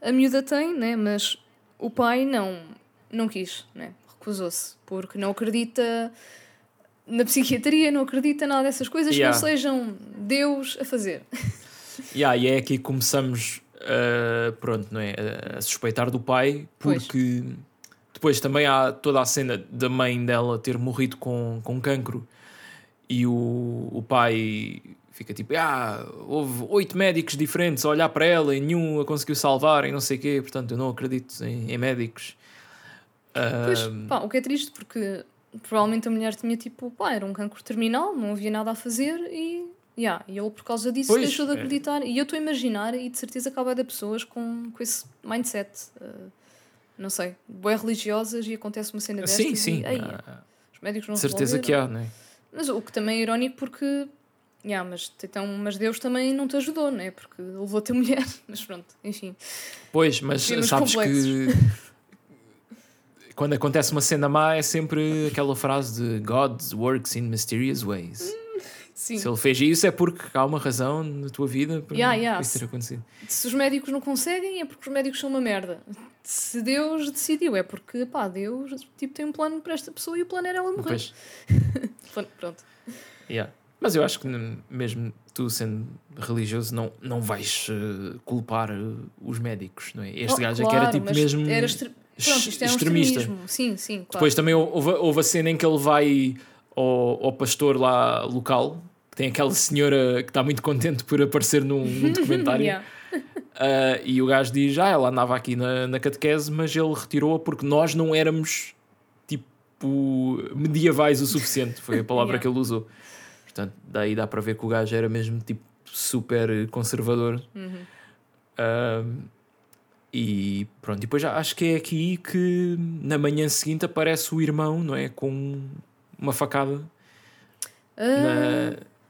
a miúda tem, né? Mas o pai não, não quis, né? Recusou-se, porque não acredita na psiquiatria, não acredita nada dessas coisas Yeah. que não sejam Deus a fazer. yeah, e é aqui que começamos uh, pronto, não é? a- suspeitar do pai, Pois. porque depois também há toda a cena da mãe dela ter morrido com, com cancro e o, o pai fica tipo, ah, houve oito médicos diferentes a olhar para ela e nenhum a conseguiu salvar e não sei o quê, portanto eu não acredito em, em médicos. Pois, pá, o que é triste, porque provavelmente a mulher tinha tipo, pá, era um cancro terminal, não havia nada a fazer e, yeah, e ele por causa disso Pois, deixou de é. acreditar. E eu estou a imaginar, e de certeza que há de pessoas com, com esse mindset, uh, não sei, bué religiosas e acontece uma cena destas sim, sim. e, ei, ah, os médicos não certeza que há, não é? Mas o que também é irónico porque, yeah, mas, então, mas Deus também não te ajudou, né? Porque levou-te a mulher. Mas pronto, enfim. Pois, mas sabes complexos. que quando acontece uma cena má é sempre aquela frase de God works in mysterious ways. Sim. Se ele fez isso é porque há uma razão na tua vida para Yeah, yeah. isso ter acontecido. Se os médicos não conseguem, é porque os médicos são uma merda. Se Deus decidiu, é porque, pá, Deus tipo, tem um plano para esta pessoa e o plano era ela morrer. Pronto, yeah. Mas eu acho que mesmo tu sendo religioso não, não vais eh, culpar eh, os médicos, não é? Este Oh, gajo é que era claro, tipo mesmo Era. Pronto, isto é um extremista. extremismo. Sim, sim, claro. Depois também houve, houve a cena em que ele vai ao, ao pastor lá local, que tem aquela senhora que está muito contente por aparecer num, num documentário. Yeah. Uh, e o gajo diz: Ah, ela andava aqui na, na catequese, mas ele retirou-a porque nós não éramos tipo medievais o suficiente. Foi a palavra Yeah. que ele usou. Portanto, daí dá para ver que o gajo era mesmo tipo super conservador. Uhum. Um, e pronto, e depois já acho que é aqui que na manhã seguinte aparece o irmão, não é? Com uma facada Ah,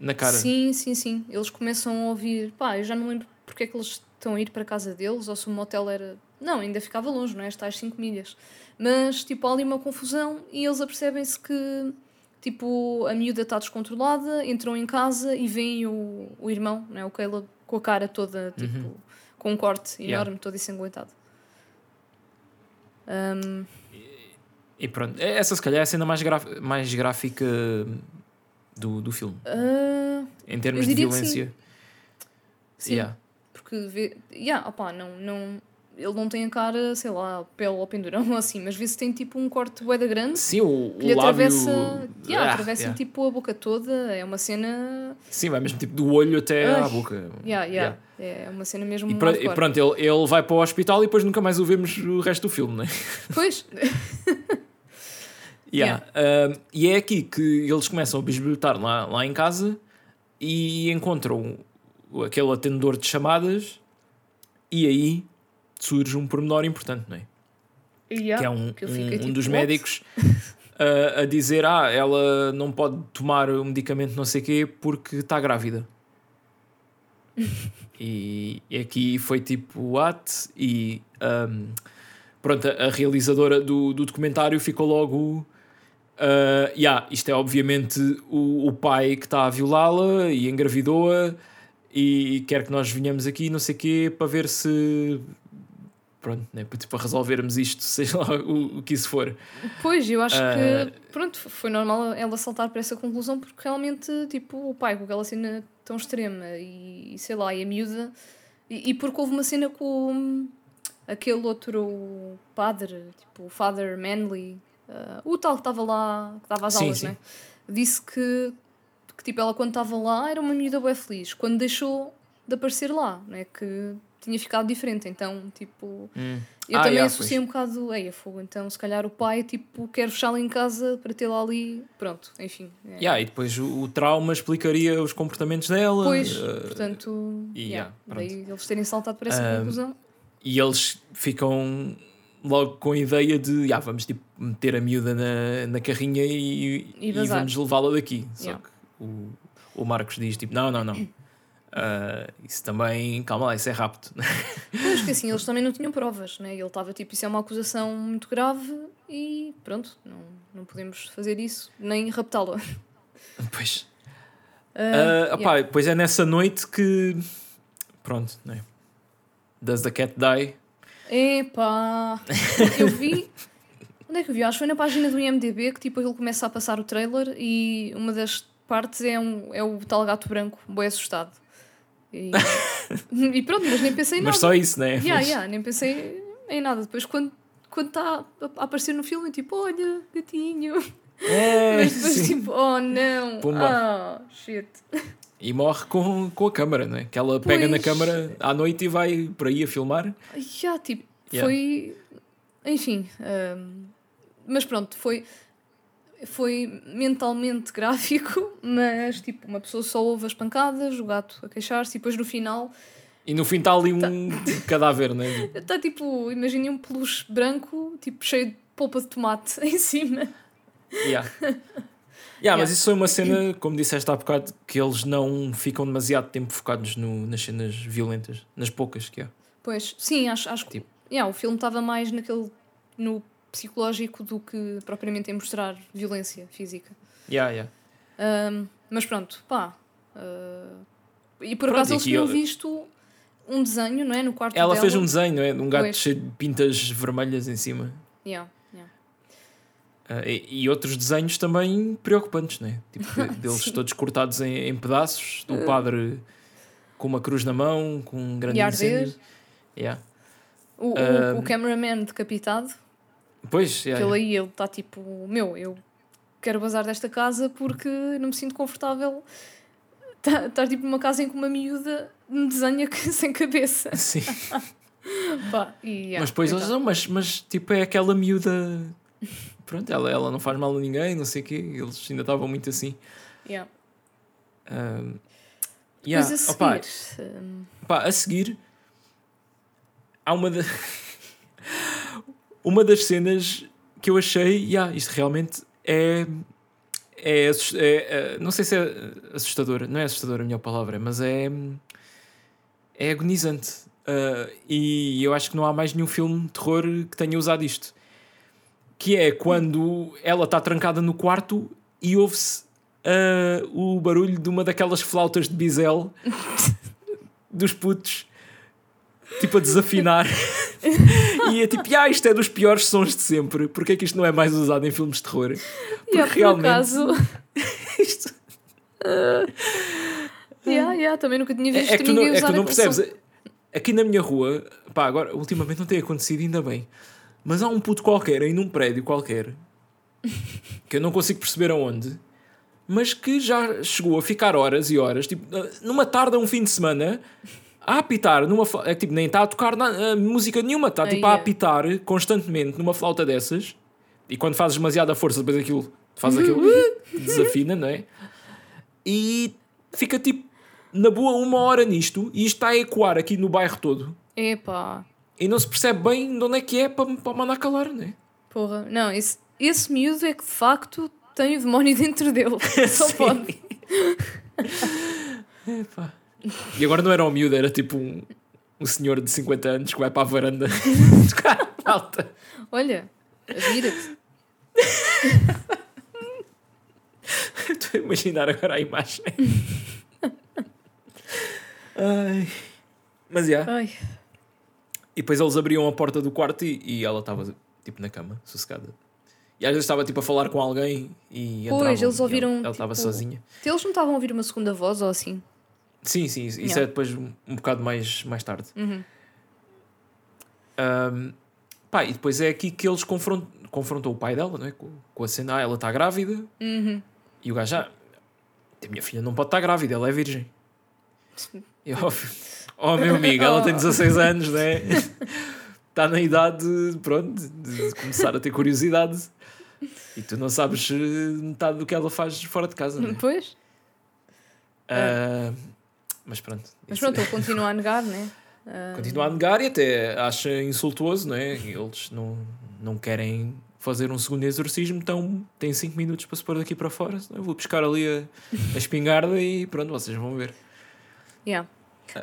na, na cara. Sim, sim, sim. Eles começam a ouvir. Pá, eu já não lembro porque é que eles estão a ir para a casa deles ou se o motel era. Não, ainda ficava longe, não é? Estas 5 milhas. Mas, tipo, há ali uma confusão e eles apercebem-se que, tipo, a miúda está descontrolada, entram em casa e veem o, o irmão, não é? O Caleb com a cara toda, tipo, com um corte Uhum. Yeah. enorme, todo ensanguentado. Um, E pronto, é- essa se calhar é a cena mais, graf- mais gráfica do, do filme, ah, em termos de que sim. violência. sim. Yeah. Porque. Yeah, opá, não, não, ele não tem a cara, sei lá, pele ao pendurão ou assim, mas vê-se tem tipo um corte bué da grande Sim, o, que lhe o lábio. atravessa, yeah, Ah, atravessa yeah. tipo a boca toda. É uma cena. Sim, vai mesmo tipo do olho até Ai. à boca. Yeah, yeah, É uma cena mesmo. E, pro- e pronto, ele, ele vai para o hospital e depois nunca mais o vemos o resto do filme, não é? Pois, Yeah. Um, e é aqui que eles começam a bisbilhotar lá, lá em casa e encontram aquele atendedor de chamadas e aí surge um pormenor importante, não é? yeah, que é um, que um, fiquei um tipo, dos médicos uh, a dizer ah, ela não pode tomar o medicamento não sei quê porque está grávida. e, e aqui foi tipo what? E um, pronto, a, a realizadora do, do documentário ficou logo Uh, yeah, isto é obviamente o, o pai que está a violá-la e engravidou-a e quer que nós venhamos aqui, não sei o quê, para ver se. Pronto, né, para, para resolvermos isto, seja lá o, o que isso for. Pois, eu acho Ah. que pronto, foi normal ela saltar para essa conclusão porque realmente, tipo, o pai com aquela cena tão extrema e, sei lá, e a miúda, e, e porque houve uma cena com aquele outro padre, tipo, o Father Manley, ah, o tal que estava lá, que dava às Sim, aulas, sim. né? Disse que, que tipo, ela quando estava lá era uma miúda bem feliz, quando deixou de aparecer lá, né? Que tinha ficado diferente, então, tipo. Eu Ah, também yeah, associei um bocado a fogo, então se calhar o pai tipo quer fechá-la em casa para tê-la ali, pronto, enfim. é. Yeah, e depois o, o trauma explicaria os comportamentos dela. Pois, uh, portanto, e, yeah, yeah, daí eles terem saltado para essa conclusão. e eles ficam logo com a ideia de ah, vamos tipo, meter a miúda na, na carrinha e, E e vamos levá-la daqui. Só que o, o Marcos diz tipo: não, não, não. Ah, isso também, calma lá, isso é rapto. Pois que assim, eles também não tinham provas, né? Ele estava tipo, isso é uma acusação muito grave e pronto, não, não podemos fazer isso, nem raptá-la. pois. Ah, Ah, opá, Pois é nessa noite que. Pronto, né? Does the cat die? Epá, eu vi. Onde é que eu vi? Acho que foi na página do IMDB que tipo ele começa a passar o trailer e uma das partes é, um, é o tal gato branco, bem assustado. E, e pronto, mas nem pensei em Mas nada. só isso, né? Yeah, Mas- yeah, nem pensei em nada. Depois quando está a aparecer no filme, tipo, olha, gatinho. É, Mas depois sim. tipo, oh não. Pumba. Ah, shit. E morre com, com a câmara, né? Que ela pega na Pois. câmara à noite e vai por aí a filmar. Já, tipo, Yeah. foi. Enfim. hum, mas pronto, foi. Foi mentalmente gráfico, mas tipo, uma pessoa só ouve as pancadas, o gato a queixar-se e depois no final E no fim está ali um cadáver, né? está tipo, imaginem um peluche branco, tipo, cheio de polpa de tomate em cima. Yeah. Yeah, mas Yeah. isso foi uma cena, como disseste há bocado, que eles não ficam demasiado tempo focados no, nas cenas violentas, nas poucas que há. Pois, sim, acho, acho que Tipo. yeah, o filme estava mais naquele. no psicológico do que propriamente em mostrar violência física. Yeah, yeah. Um, mas pronto, pá. uh, e por Pronto, acaso eles tinham eu- visto um desenho, não é? No quarto Ela dela. fez um desenho, não é? De um gato cheio de pintas vermelhas em cima. Yeah, yeah. Ah, e, e outros desenhos também preocupantes, né? Tipo, de- deles todos cortados em, em pedaços, do padre com uma cruz na mão, com um grande E incêndio. Yeah. O, o, Um, o cameraman decapitado, Pois, yeah. aí, ele está tipo, meu, eu quero bazar desta casa porque não me sinto confortável Estar tá, tipo numa casa em que uma miúda me desenha sem cabeça. Sim. Pá, yeah, mas depois eles não, mas, mas tipo é aquela miúda. Pronto, ela, ela não faz mal a ninguém, não sei o quê. Eles ainda estavam muito assim. Yeah. Um, Depois yeah. a Opa, seguir. hum, Pá, a seguir há uma, da- uma das cenas que eu achei, yeah, isto realmente é, é, é- é- não sei se é assustadora, não é assustadora a melhor palavra, mas é, é agonizante. Ah, e eu acho que não há mais nenhum filme de terror que tenha usado isto. Que é quando ela está trancada no quarto e ouve-se ah, o barulho de uma daquelas flautas de bisel dos putos, tipo a desafinar. e é tipo, ah, isto é dos piores sons de sempre. Porque é que isto não é mais usado em filmes de terror? Porque yeah, por acaso. isto yeah, yeah, também nunca tinha visto é, é que tu não, é que tu não percebes. Aqui na minha rua, pá, agora ultimamente não tem acontecido, ainda bem. Mas há um puto qualquer aí num prédio qualquer que eu não consigo perceber aonde, mas que já chegou a ficar horas e horas, tipo, numa tarde a um fim de semana, a apitar numa é que, tipo, nem está a tocar na, a música nenhuma, está tipo, a apitar constantemente numa flauta dessas, e quando fazes demasiada força, depois aquilo faz aquilo desafina, não é? E fica tipo na boa uma hora nisto, e isto está a ecoar aqui no bairro todo, Epá, e não se percebe bem de onde é que é para, para mandar calar, não é? porra. Não, esse, esse miúdo é que de facto tem o demónio dentro dele. Só pode. Epá. E agora não era um miúdo, era tipo um, um senhor de 50 anos que vai para a varanda tocar alta. Olha, vira-te. Estou a imaginar agora a imagem. Ai. Mas já. E depois eles abriam a porta do quarto e, e ela estava tipo na cama, sossegada. E às vezes estava tipo a falar com alguém e Pois, entravam, eles e ouviram, Ela ela estava tipo, sozinha. eles não estavam a ouvir uma segunda voz ou assim? Sim, sim, isso Yeah. é depois um, um bocado mais, mais tarde. Uhum. Ahm, pá, e depois é aqui que eles confrontam, confrontam o pai dela, não é? Com, com a cena, ah, ela está grávida Uhum. e o gajo, ah, a minha filha não pode estar grávida, ela é virgem. Eu, oh meu amigo, ela tem 16 anos, né? Está na idade, pronto, de começar a ter curiosidade. E tu não sabes eh, metade do que ela faz fora de casa, né? Pois. Ah, mas pronto. Mas pronto, ele continua a negar, né? Ah, Continua a negar e até acha insultuoso, não é? Eles não, não querem fazer um segundo exorcismo, então têm 5 minutos para se pôr daqui para fora. Eu vou buscar ali a, a espingarda e pronto, vocês vão ver. yeah.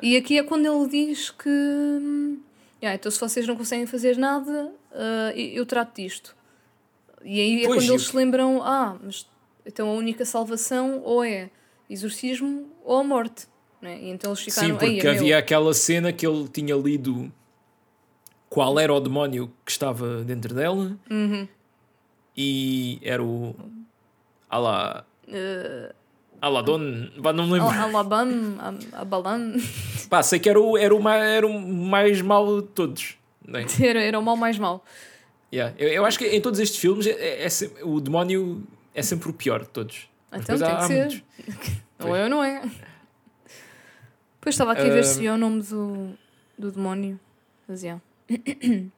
E aqui é quando ele diz que. hum, yeah, então, se vocês não conseguem fazer nada, ah, eu trato disto. E aí é Pois, quando eles se lembram: ah, mas então a única salvação ou é exorcismo ou a morte. Né? E então eles ficaram. Sim, porque "Ei, é meu." havia aquela cena que ele tinha lido qual era o demónio que estava dentro dela Uhum. e era o. Alá. Uh, Aladon. Não me lembro. Alabam, Abalam. Pá, sei que era o, era o, mais, era o mais mau de todos. não é? Era, era o mal mais mau. Yeah. Eu, eu acho que em todos estes filmes é, é sempre- o demónio é sempre o pior de todos. Então depois tem há- que há ser. muitos. Ou é ou não é. Depois estava aqui a ver Ah, se via o nome do, do demónio. Mas, yeah.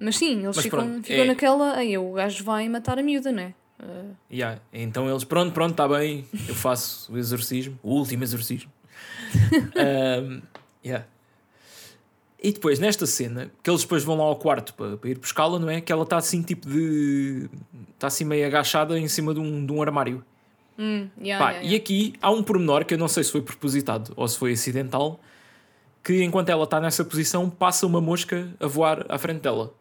Mas sim, eles Mas ficam, pronto, ficam é- naquela. Aí o gajo vai matar a miúda, não é? Ah, Yeah. Então eles, pronto, pronto, está bem, eu faço o exorcismo, o último exorcismo. Um, yeah. E depois, nesta cena, que eles depois vão lá ao quarto para, para ir buscá-la, não é? Que ela está assim, tipo de. Está assim meio agachada em cima de um, de um armário. Hum, yeah, Pá, yeah, E yeah. aqui há um pormenor que eu não sei se foi propositado ou se foi acidental, que enquanto ela está nessa posição, passa uma mosca a voar à frente dela.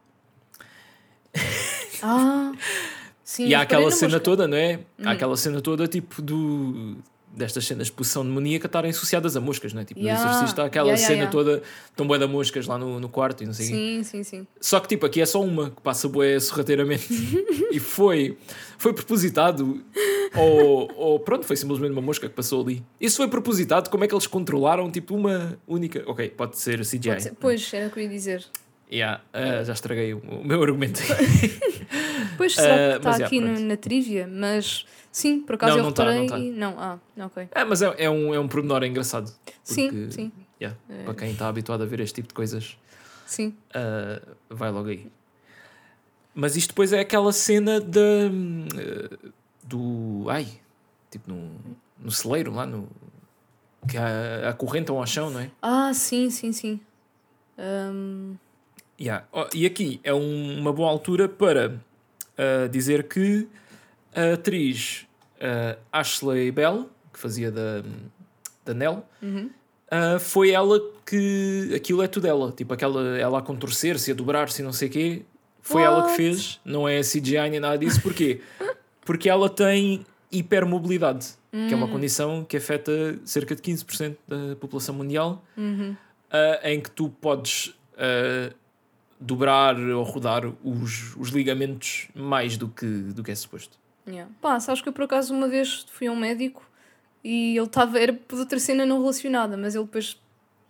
Ah, sim. e há aquela na cena mosca. toda, não é? Hum. Há aquela cena toda tipo do destas cenas de possessão demoníaca estarem associadas a moscas, não é? Tipo, Yeah. no exorcista aquela Yeah, cena yeah. toda, tão bué de moscas lá no, no quarto e não sei o quê. Sim, sim, sim. Só que tipo, aqui é só uma que passa bué sorrateiramente. e foi, foi propositado ou, ou pronto, foi simplesmente uma mosca que passou ali. Isso foi propositado, como é que eles controlaram tipo uma única... Ok, pode ser CGI. Pode ser- Pois, era o que eu ia dizer. Yeah, uh, já estraguei o, o meu argumento. Pois será que Uh, está yeah, aqui no- pronto. na trivia, mas sim, por acaso Não, eu não tá, reparei. não tá. e- não, ah, ok. É, mas é, é, um, é um pormenor engraçado. Sim, porque, sim, yeah, É. Para quem está habituado a ver este tipo de coisas, sim. uh, vai logo aí. Mas isto depois é aquela cena da, hum, uh, do. Ai, tipo no, no celeiro lá no. Que a, acorrentam ao chão, não é? Ah, sim, sim, sim. Ahm, Yeah. Oh, e aqui é um- uma boa altura para uh, dizer que a atriz uh, Ashley Bell, que fazia da, da Nell, uhum. uh, foi ela que. Aquilo é tudo ela. Tipo, aquela, ela a contorcer-se, a dobrar-se e não sei o quê. Foi ela que What? fez, não é CGI nem nada disso. Porquê? Porque ela tem hipermobilidade, que é uma condição que afeta cerca de 15% da população mundial Uhum. uh, em que tu podes uh, dobrar ou rodar os, os ligamentos mais do que, do que é suposto. Yeah. Pá, sabes que eu por acaso uma vez fui a um médico e ele estava, era por outra cena não relacionada, mas ele depois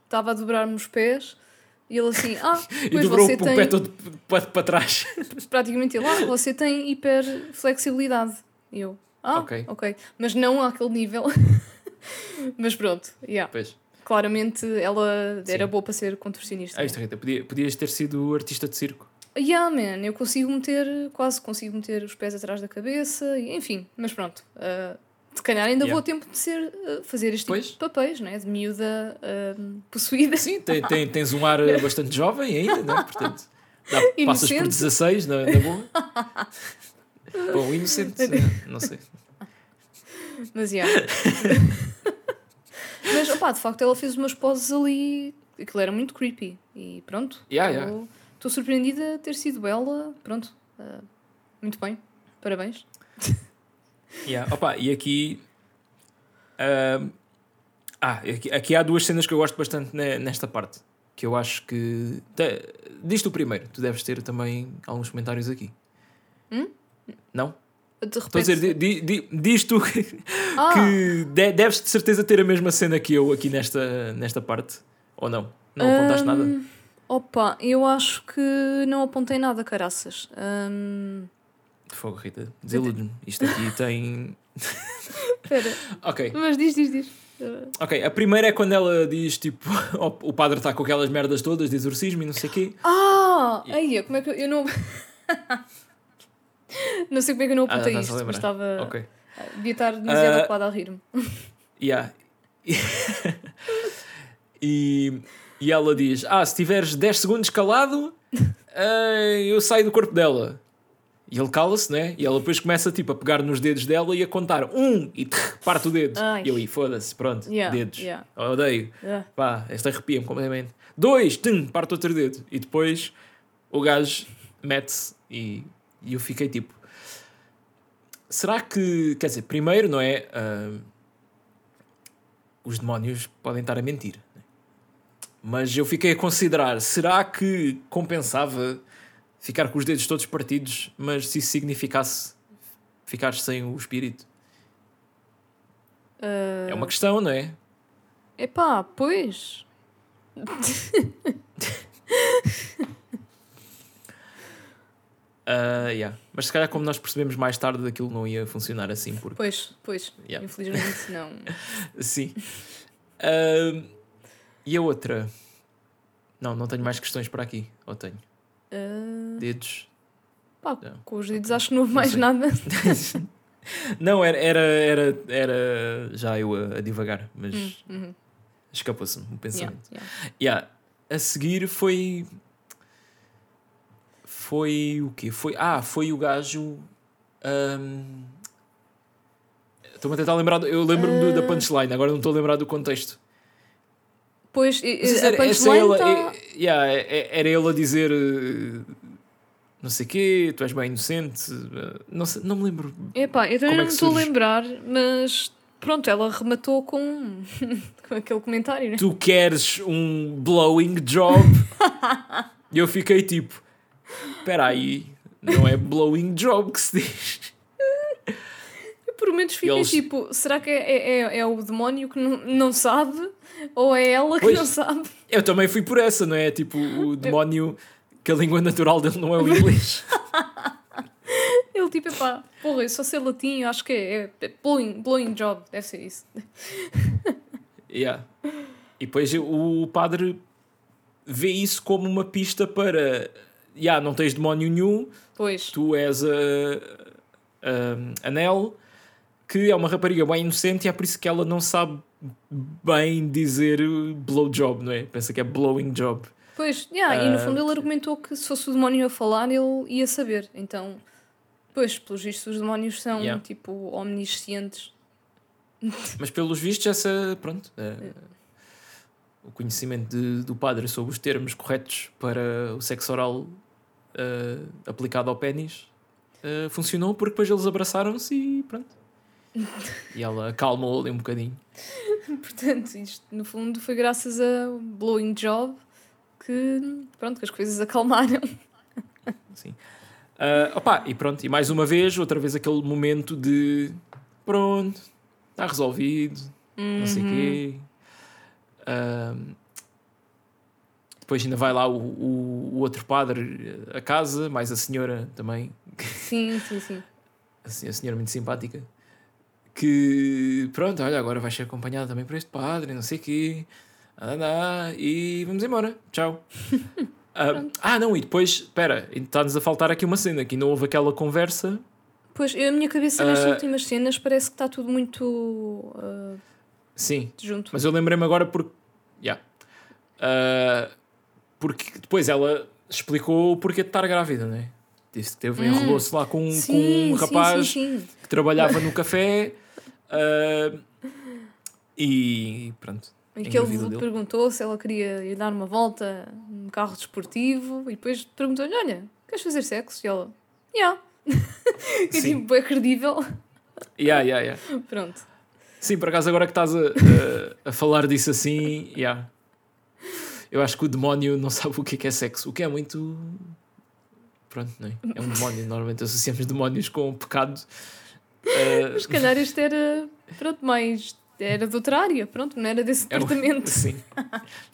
estava a dobrar-me os pés e ele assim, ah, pois dobrou você o tem, pé todo para, trás. praticamente ele, ah, você tem hiperflexibilidade. E eu, ah, Ok. ok, mas não àquele nível. mas pronto, yeah. Pois. Claramente ela era Sim. boa para ser contorcionista. Ah, isto, Rita, podia, podias ter sido artista de circo. Yeah, man, eu consigo meter, quase consigo meter os pés atrás da cabeça, e, enfim, mas pronto. ah, se calhar ainda Yeah. vou a tempo de ser, ah, fazer este tipo Pois. de papéis, né? De miúda ah, possuída. Sim, tem, tem- tens um ar bastante jovem ainda, não é? Portanto, dá- passas por Inocente. 16 na, na boa. Bom, inocente, não sei. Mas, yeah. mas, opá, de facto, ela fez umas poses ali, aquilo era muito creepy. E pronto, Yeah, estou yeah. estou surpreendida de ter sido ela. Pronto, ah, muito bem, parabéns. Yeah. Opa, e aqui. ahm, ah, aqui, aqui há duas cenas que eu gosto bastante ne- nesta parte. Que eu acho que. Te, diz tu primeiro, tu deves ter também alguns comentários aqui. Hum? Não? De Estou a dizer, repente. di, di, diz tu que, Ah, que de- deves de certeza ter a mesma cena que eu aqui nesta, nesta parte. Ou não? Não apontaste nada? Hum, Opa, eu acho que não apontei nada, caraças. Hum, Fogo, Rita, desilude-me. Isto aqui tem. Espera, Ok, mas diz, diz, diz. Ok. A primeira é quando ela diz tipo: o padre está com aquelas merdas todas de exorcismo e não sei o quê. Ah! Aí, como é que eu, eu não. não sei como é que eu não Ah, apontei estás a isto, mas estava. Ok. Devia estar demasiado Ah, ocupada a rir-me. Yeah. e, e ela diz: Ah, se tiveres 10 segundos calado, eh, eu saio do corpo dela. E ele cala-se, né? E ela depois começa tipo, a pegar nos dedos dela e a contar um e trrr, parte o dedo. Ai. E eu aí, foda-se, pronto, Yeah, dedos. yeah. Odeio. Ah, Pá, esta arrepia-me completamente. Dois, tum, parte outro dedo. E depois o gajo mete-se e, e eu fiquei tipo. Será que. Quer dizer, primeiro, não é? ah, os demónios podem estar a mentir. né? Mas eu fiquei a considerar: será que compensava ficar com os dedos todos partidos, mas se isso significasse ficar sem o espírito? ah, É uma questão, não é? Epá, pois. Ah, yeah. Mas se calhar, como nós percebemos mais tarde, aquilo não ia funcionar assim, porque Pois, pois. Yeah. Infelizmente não. sim. Ah, e a outra? Não, não tenho mais questões para aqui. Ou tenho? Ah, Dedos? pá, Não. com os dedos acho que não houve mais sei. nada. Não, era, era, era, era já eu a, a divagar, mas Hum, uhum. escapou-se-me o Yeah, pensamento. yeah. Yeah. A seguir foi. Foi o quê? Foi, ah, foi o gajo. ahm, Estou-me a tentar lembrar. Eu lembro-me do- da Ah. punchline, agora não estou a lembrar do contexto. Pois, a era, punchline ele, tá... é- yeah, é- é- era ele a dizer eh, não sei quê, tu és bem inocente. eh, Não, sei, não me lembro. Epá, eu também é não que estou a lembrar, mas pronto, ela rematou com, com aquele comentário, né? Tu queres um blowing job? e eu fiquei tipo: espera aí, não é blowing job que se diz. Eu por momentos fiquei Eles- tipo, será que é, é, é, é o demónio que não, não sabe? Ou é ela que Pois. não sabe? Eu também fui por essa, não é? Tipo, o demónio que a língua natural dele não é o inglês. Ele tipo, epá, porra, eu só sei latim, acho que é, é, é blowing, blowing job, deve ser isso. Yeah. E depois o padre vê isso como uma pista para. Yeah, não tens demónio nenhum, Pois, tu és a, a, a Nell, que é uma rapariga bem inocente e é por isso que ela não sabe bem dizer blowjob, não é? Pensa que é blowing job. pois, yeah, e no Ah, fundo ele argumentou que se fosse o demónio a falar, ele ia saber. Então, pois, pelos vistos, os demónios são Yeah. tipo omniscientes. Mas pelos vistos, essa. Pronto. é, o conhecimento de- do padre sobre os termos corretos para o sexo oral eh, aplicado ao pênis eh, funcionou porque depois eles abraçaram-se e pronto. e ela acalmou ali um bocadinho. Portanto, isto no fundo foi graças a blowing job que, pronto, que as coisas acalmaram. Assim. Ah, opá, e pronto, e mais uma vez, outra vez aquele momento de pronto, está resolvido, não sei o quê. Ah, depois ainda vai lá o, o, o outro padre a casa, mais a senhora também, Sim, sim, sim. assim, a senhora muito simpática, que pronto, olha, agora vais ser acompanhada também por este padre, não sei o quê, e vamos embora, tchau. Ah, ah, não, e depois, espera, está-nos a faltar aqui uma cena, que não houve aquela conversa. Pois, a minha cabeça nestas Ah. últimas cenas parece que está tudo muito ah, Sim, junto. mas eu lembrei-me agora porque. Yeah. Ah, porque depois ela explicou o porquê de estar grávida, não é? Disse que teve, enrolou-se lá com, com um sim, rapaz sim, sim. que trabalhava no café ah, e pronto. E que ele dele. perguntou se ela queria ir dar uma volta num carro desportivo e depois perguntou-lhe: Olha, queres fazer sexo? E ela: Yeah. e Sim. tipo, é credível. Yeah, yeah, yeah. Pronto. Sim, por acaso agora que estás a, a, a falar disso assim, yeah. Eu acho que o demónio não sabe o que é, que é sexo, o que é muito. Pronto, não é? É um demónio, normalmente associamos demónios com um pecado. Ah, Se calhar este era, pronto, mais. Era de outra área, pronto, não era desse é um, departamento. sim.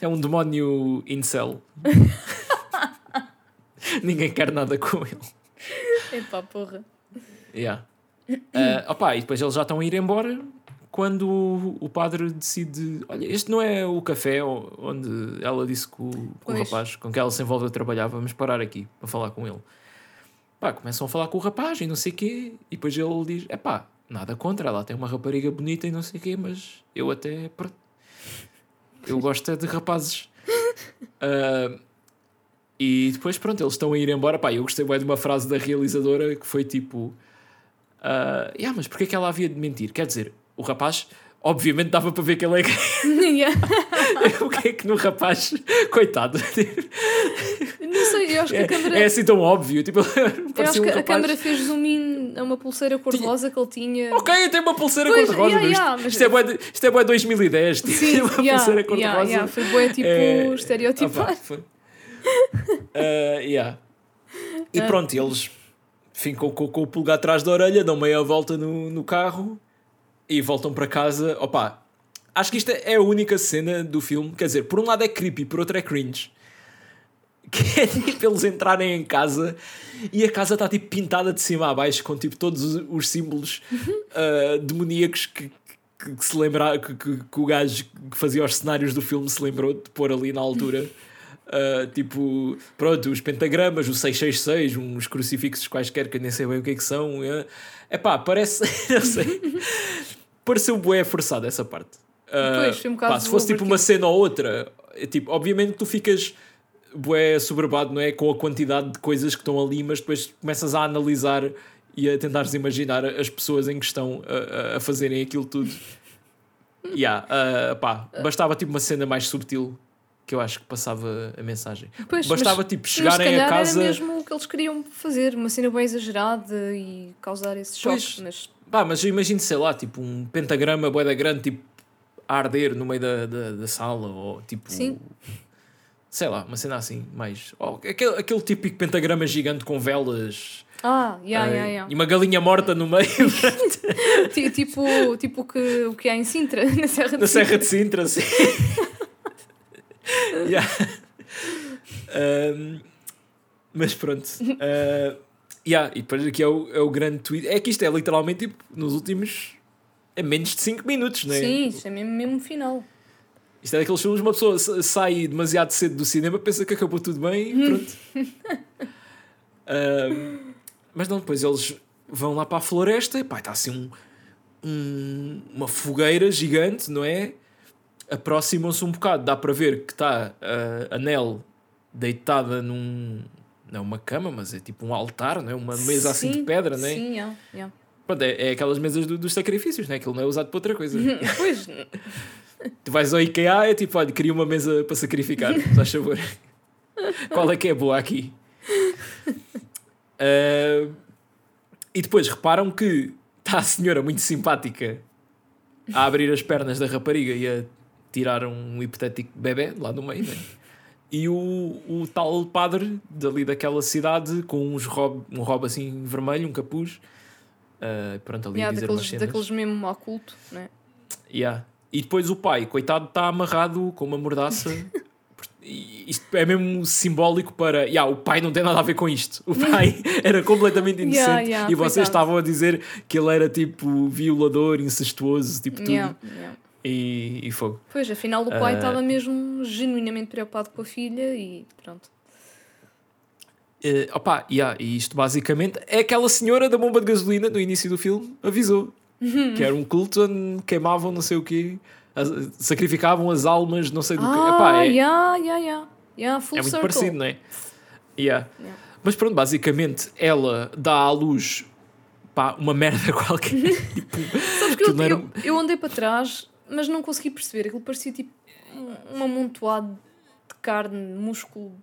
É um demónio incel. Ninguém quer nada com ele. Epá, porra. Yeah. Ah, opa, e depois eles já estão a ir embora quando o, padre decide: Olha, este não é o café onde ela disse que o, que o rapaz com que ela se envolveu trabalhava, vamos parar aqui para falar com ele. Pá, começam a falar com o rapaz e não sei o quê, e depois ele diz: É pá, nada contra, ela tem uma rapariga bonita e não sei o quê, mas eu até. Eu gosto é de rapazes. Ah, e depois, pronto, eles estão a ir embora. Pá, eu gostei bem de uma frase da realizadora que foi tipo: ah, yeah, Mas porquê que ela havia de mentir? Quer dizer, o rapaz, obviamente, dava para ver que ele é gay. O que é que no rapaz, coitado, Não sei, eu acho que é, a câmara. é assim tão óbvio. Tipo, eu acho parecia um que a câmara fez zoom in a uma pulseira cor-de-rosa que ele tinha. Ok, tem uma pulseira cor-de-rosa. yeah, isto, yeah, mas- isto é de- isto é bué 2010. Tipo, Sim, uma yeah, pulseira cor-de-rosa. yeah, foi bué, tipo, É, estereotipado. ah, pá, foi. Ah, yeah. E Ah. pronto, eles ficam com, com o pulgar atrás da orelha, dão meia volta no, no carro e voltam para casa. Opa, acho que isto é a única cena do filme. Quer dizer, por um lado é creepy, por outro é cringe. Que é tipo eles entrarem em casa e a casa está tipo pintada de cima a baixo com tipo todos os, os símbolos ah, demoníacos que, que, que se lembrar que, que, que o gajo que fazia os cenários do filme se lembrou de pôr ali na altura. Ah, tipo, pronto, os pentagramas, o 666, uns crucifixos quaisquer que eu nem sei bem o que é que são. É pá, parece. não sei. Pareceu bué forçado essa parte. Ah, Pois, um pá, se fosse tipo uma cena ou outra, é tipo, obviamente tu ficas bué soberbado, não é? Com a quantidade de coisas que estão ali, mas depois começas a analisar e a tentares imaginar as pessoas em questão a, a- fazerem aquilo tudo. Yeah, ah, pá, bastava tipo uma cena mais subtil que eu acho que passava a mensagem. Pois, Bastava mas- tipo chegarem a casa. Era mesmo o que eles queriam fazer, uma cena bem exagerada e causar esse choque. Pois. Mas Pá, mas eu imagino, sei lá, tipo um pentagrama bué da grande, tipo a arder no meio da, da, da sala, ou tipo. Sim. Sei lá, uma cena assim, mais. ou aquele, aquele típico pentagrama gigante com velas Ah, yeah, ah, yeah, yeah. e uma galinha morta no meio Ti- tipo tipo o que, o que há em Sintra, na Serra de na Sintra. Serra de Sintra, assim. Yeah. Um, Mas pronto. Uh, yeah, e depois aqui é o, é o grande tweet. É que isto é literalmente tipo, nos últimos. É menos de 5 minutos, não é? Sim, isto é mesmo, mesmo final. Isto é daqueles filmes, uma pessoa sai demasiado cedo do cinema, pensa que acabou tudo bem e pronto. uh, mas não, depois eles vão lá para a floresta e pá, está assim um, um, uma fogueira gigante, não é? Aproximam-se um bocado, dá para ver que está uh, a Nell deitada num. Não é uma cama, mas é tipo um altar, não é? Uma mesa sim, assim de pedra, não é? Sim, yeah, yeah. Pronto, é, é aquelas mesas do, dos sacrifícios, não é? Aquilo não é usado para outra coisa. pois. Tu vais ao IKEA é tipo, olha, queria uma mesa para sacrificar, faz favor. Qual é que é boa aqui? Uh, e depois reparam que está a senhora muito simpática a abrir as pernas da rapariga e a tirar um hipotético bebê lá no meio, né? E o, o tal padre dali daquela cidade com uns rob, um robe assim vermelho, um capuz. Uh, pronto, ali yeah, a dizer daqueles, daqueles mesmo oculto, né? Yeah. E depois o pai, coitado, está amarrado com uma mordaça. isto é mesmo simbólico para. Yeah, o pai não tem nada a ver com isto. O pai era completamente inocente yeah, yeah, e vocês coitado. estavam a dizer que ele era tipo violador, incestuoso, tipo tudo. E, e fogo. Pois, afinal o pai uh... estava mesmo genuinamente preocupado com a filha e pronto. Uh, opa, yeah, e isto basicamente é aquela senhora da bomba de gasolina no início do filme avisou que era um culto onde queimavam não sei o quê, sacrificavam as almas, não sei do ah, que. Epá, é, yeah, yeah, yeah. Yeah, é muito parecido, não é? Yeah. yeah. Mas pronto, basicamente ela dá à luz pá, uma merda qualquer. tipo, Sabes que eu, eu, eu, andei para trás, mas não consegui perceber. Aquilo parecia tipo um amontoado de carne, músculo.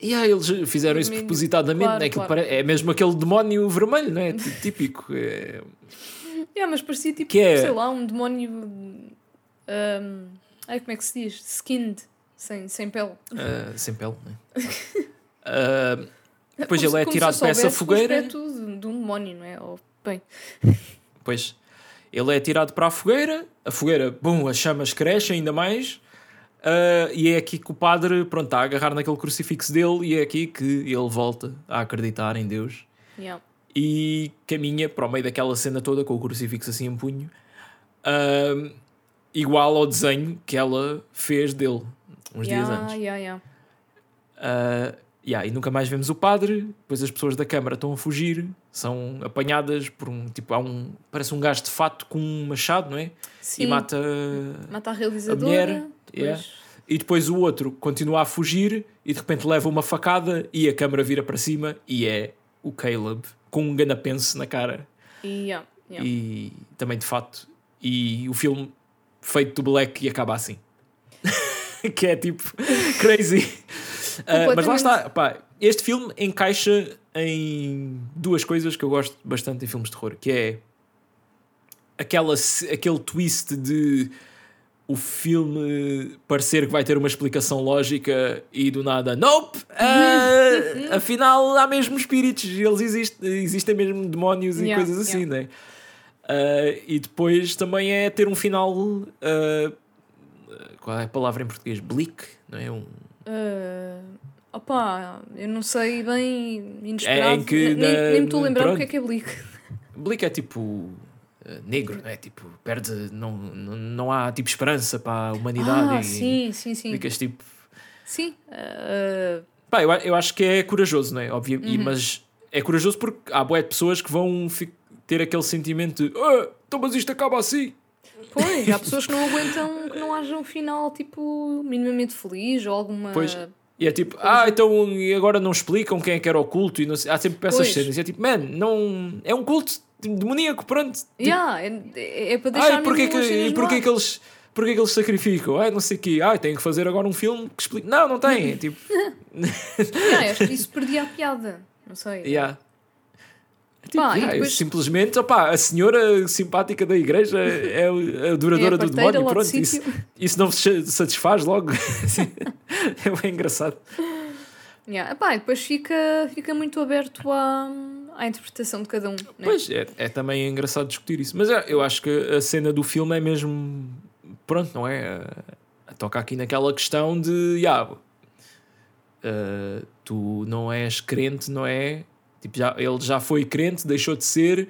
E yeah, eles fizeram isso propositadamente, claro, né? claro. Pare... é mesmo aquele demónio vermelho, não é? Típico. É... Yeah, mas parecia tipo, que é... sei lá, um demónio. Um, ai, como é que se diz? Skinned, sem, sem pele. Uh, sem pele, né? uh, depois ele é tirado para essa fogueira. de, de um demónio, não é? Ou, bem. Pois. Ele é tirado para a fogueira, a fogueira, bom, as chamas crescem ainda mais. Uh, e é aqui que o padre pronto, está a agarrar naquele crucifixo dele e é aqui que ele volta a acreditar em Deus. Yeah e caminha para o meio daquela cena toda com o crucifixo assim em punho, uh, igual ao desenho que ela fez dele uns yeah, dias antes. Yeah. Uh, yeah, e nunca mais vemos o padre. Depois as pessoas da câmara estão a fugir, são apanhadas por um tipo, há um parece um gajo de fato com um machado, não é? Sim. E mata, mata a realizadora. A mulher, yeah. E depois o outro continua a fugir e de repente leva uma facada e a câmara vira para cima e é o Caleb com um ganapense na cara. Yeah, yeah. E também de fato. E o filme feito do Black e acaba assim. que é tipo crazy. Uh, mas lá está, pá, este filme encaixa em duas coisas que eu gosto bastante em filmes de terror, que é aquela, aquele twist de o filme parecer que vai ter uma explicação lógica e do nada, nope! Uh, afinal há mesmo espíritos, eles existem, existem mesmo demónios e yeah, coisas assim, yeah. né? Uh, e depois também é ter um final. Uh, qual é a palavra em português? Bleak, não é? Um... Uh, opa, eu não sei bem inesperado. É em que, nem, na, nem me estou a lembrar o que é que é Bleak. Bleak é tipo eh, negro, não é? Tipo, perde, não, não, não há tipo esperança para a humanidade. Ah, e, sim, sim, sim. Ficas tipo. Sim. Uh... Pá, eu, eu acho que é corajoso, não é? Óbvio, uhum. e, mas é corajoso porque há boé de pessoas que vão ter aquele sentimento de ah, então, mas isto acaba assim. Pois, há pessoas que não aguentam que não haja um final tipo minimamente feliz ou alguma. Pois. E é tipo, ah, então e agora não explicam quem é que era o culto e não sei, há sempre essas pois. cenas. E é tipo, man, não, é um culto demoníaco, pronto. Tipo, yeah, é, é para deixar ai, porque que, e porquê que eles Porquê que eles sacrificam? Ai, não sei o quê. Ai, tem que fazer agora um filme que explique. Não, não tem. É tipo... yeah, acho que isso perdia a piada. Não sei. Yeah. É tipo, yeah, depois... Simplesmente, opa, a senhora simpática da igreja é a adoradora é do demónio. Pronto, isso, isso não se satisfaz logo. é bem engraçado. Yeah. Epá, e depois fica, fica muito aberto à, à interpretação de cada um. Né? Pois, é, é também engraçado discutir isso. Mas é, eu acho que a cena do filme é mesmo. Pronto, não é? Toca aqui naquela questão de. Yeah, Uh, tu não és crente, não é? Tipo, já, ele já foi crente, deixou de ser,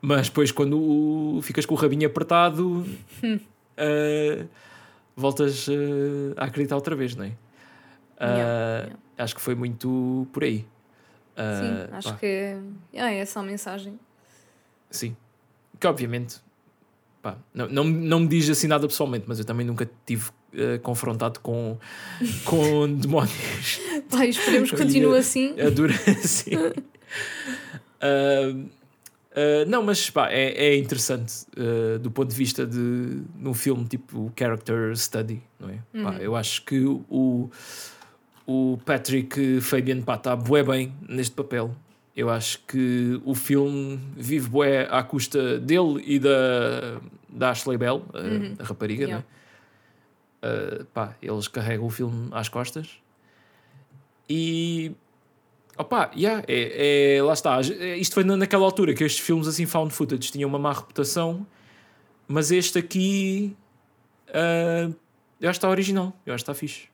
mas depois quando o, ficas com o rabinho apertado, uh, voltas uh, a acreditar outra vez, não é? Yeah, yeah. Acho que foi muito por aí. Sim, acho pá. que é, é essa a mensagem. Sim. Que obviamente pá, não, não, não me diz assim nada pessoalmente, mas eu também nunca tive uh, confrontado com, com demónios. Pai, esperemos que continue assim. Adora assim. uh, uh, não, mas pá, é, é interessante uh, do ponto de vista de num filme tipo character study, não é? Uhum. Pá, eu acho que o, o Patrick Fabian pá, está bué bem neste papel. Eu acho que o filme vive bué à custa dele e da, da Ashley Bell, a, uhum. a rapariga, yeah. né? uh, pá, eles carregam o filme às costas. E opá, yeah, é, é, lá está. Isto foi naquela altura que estes filmes assim found footage tinham uma má reputação, mas este aqui uh, eu acho que está original, eu acho que está fixe.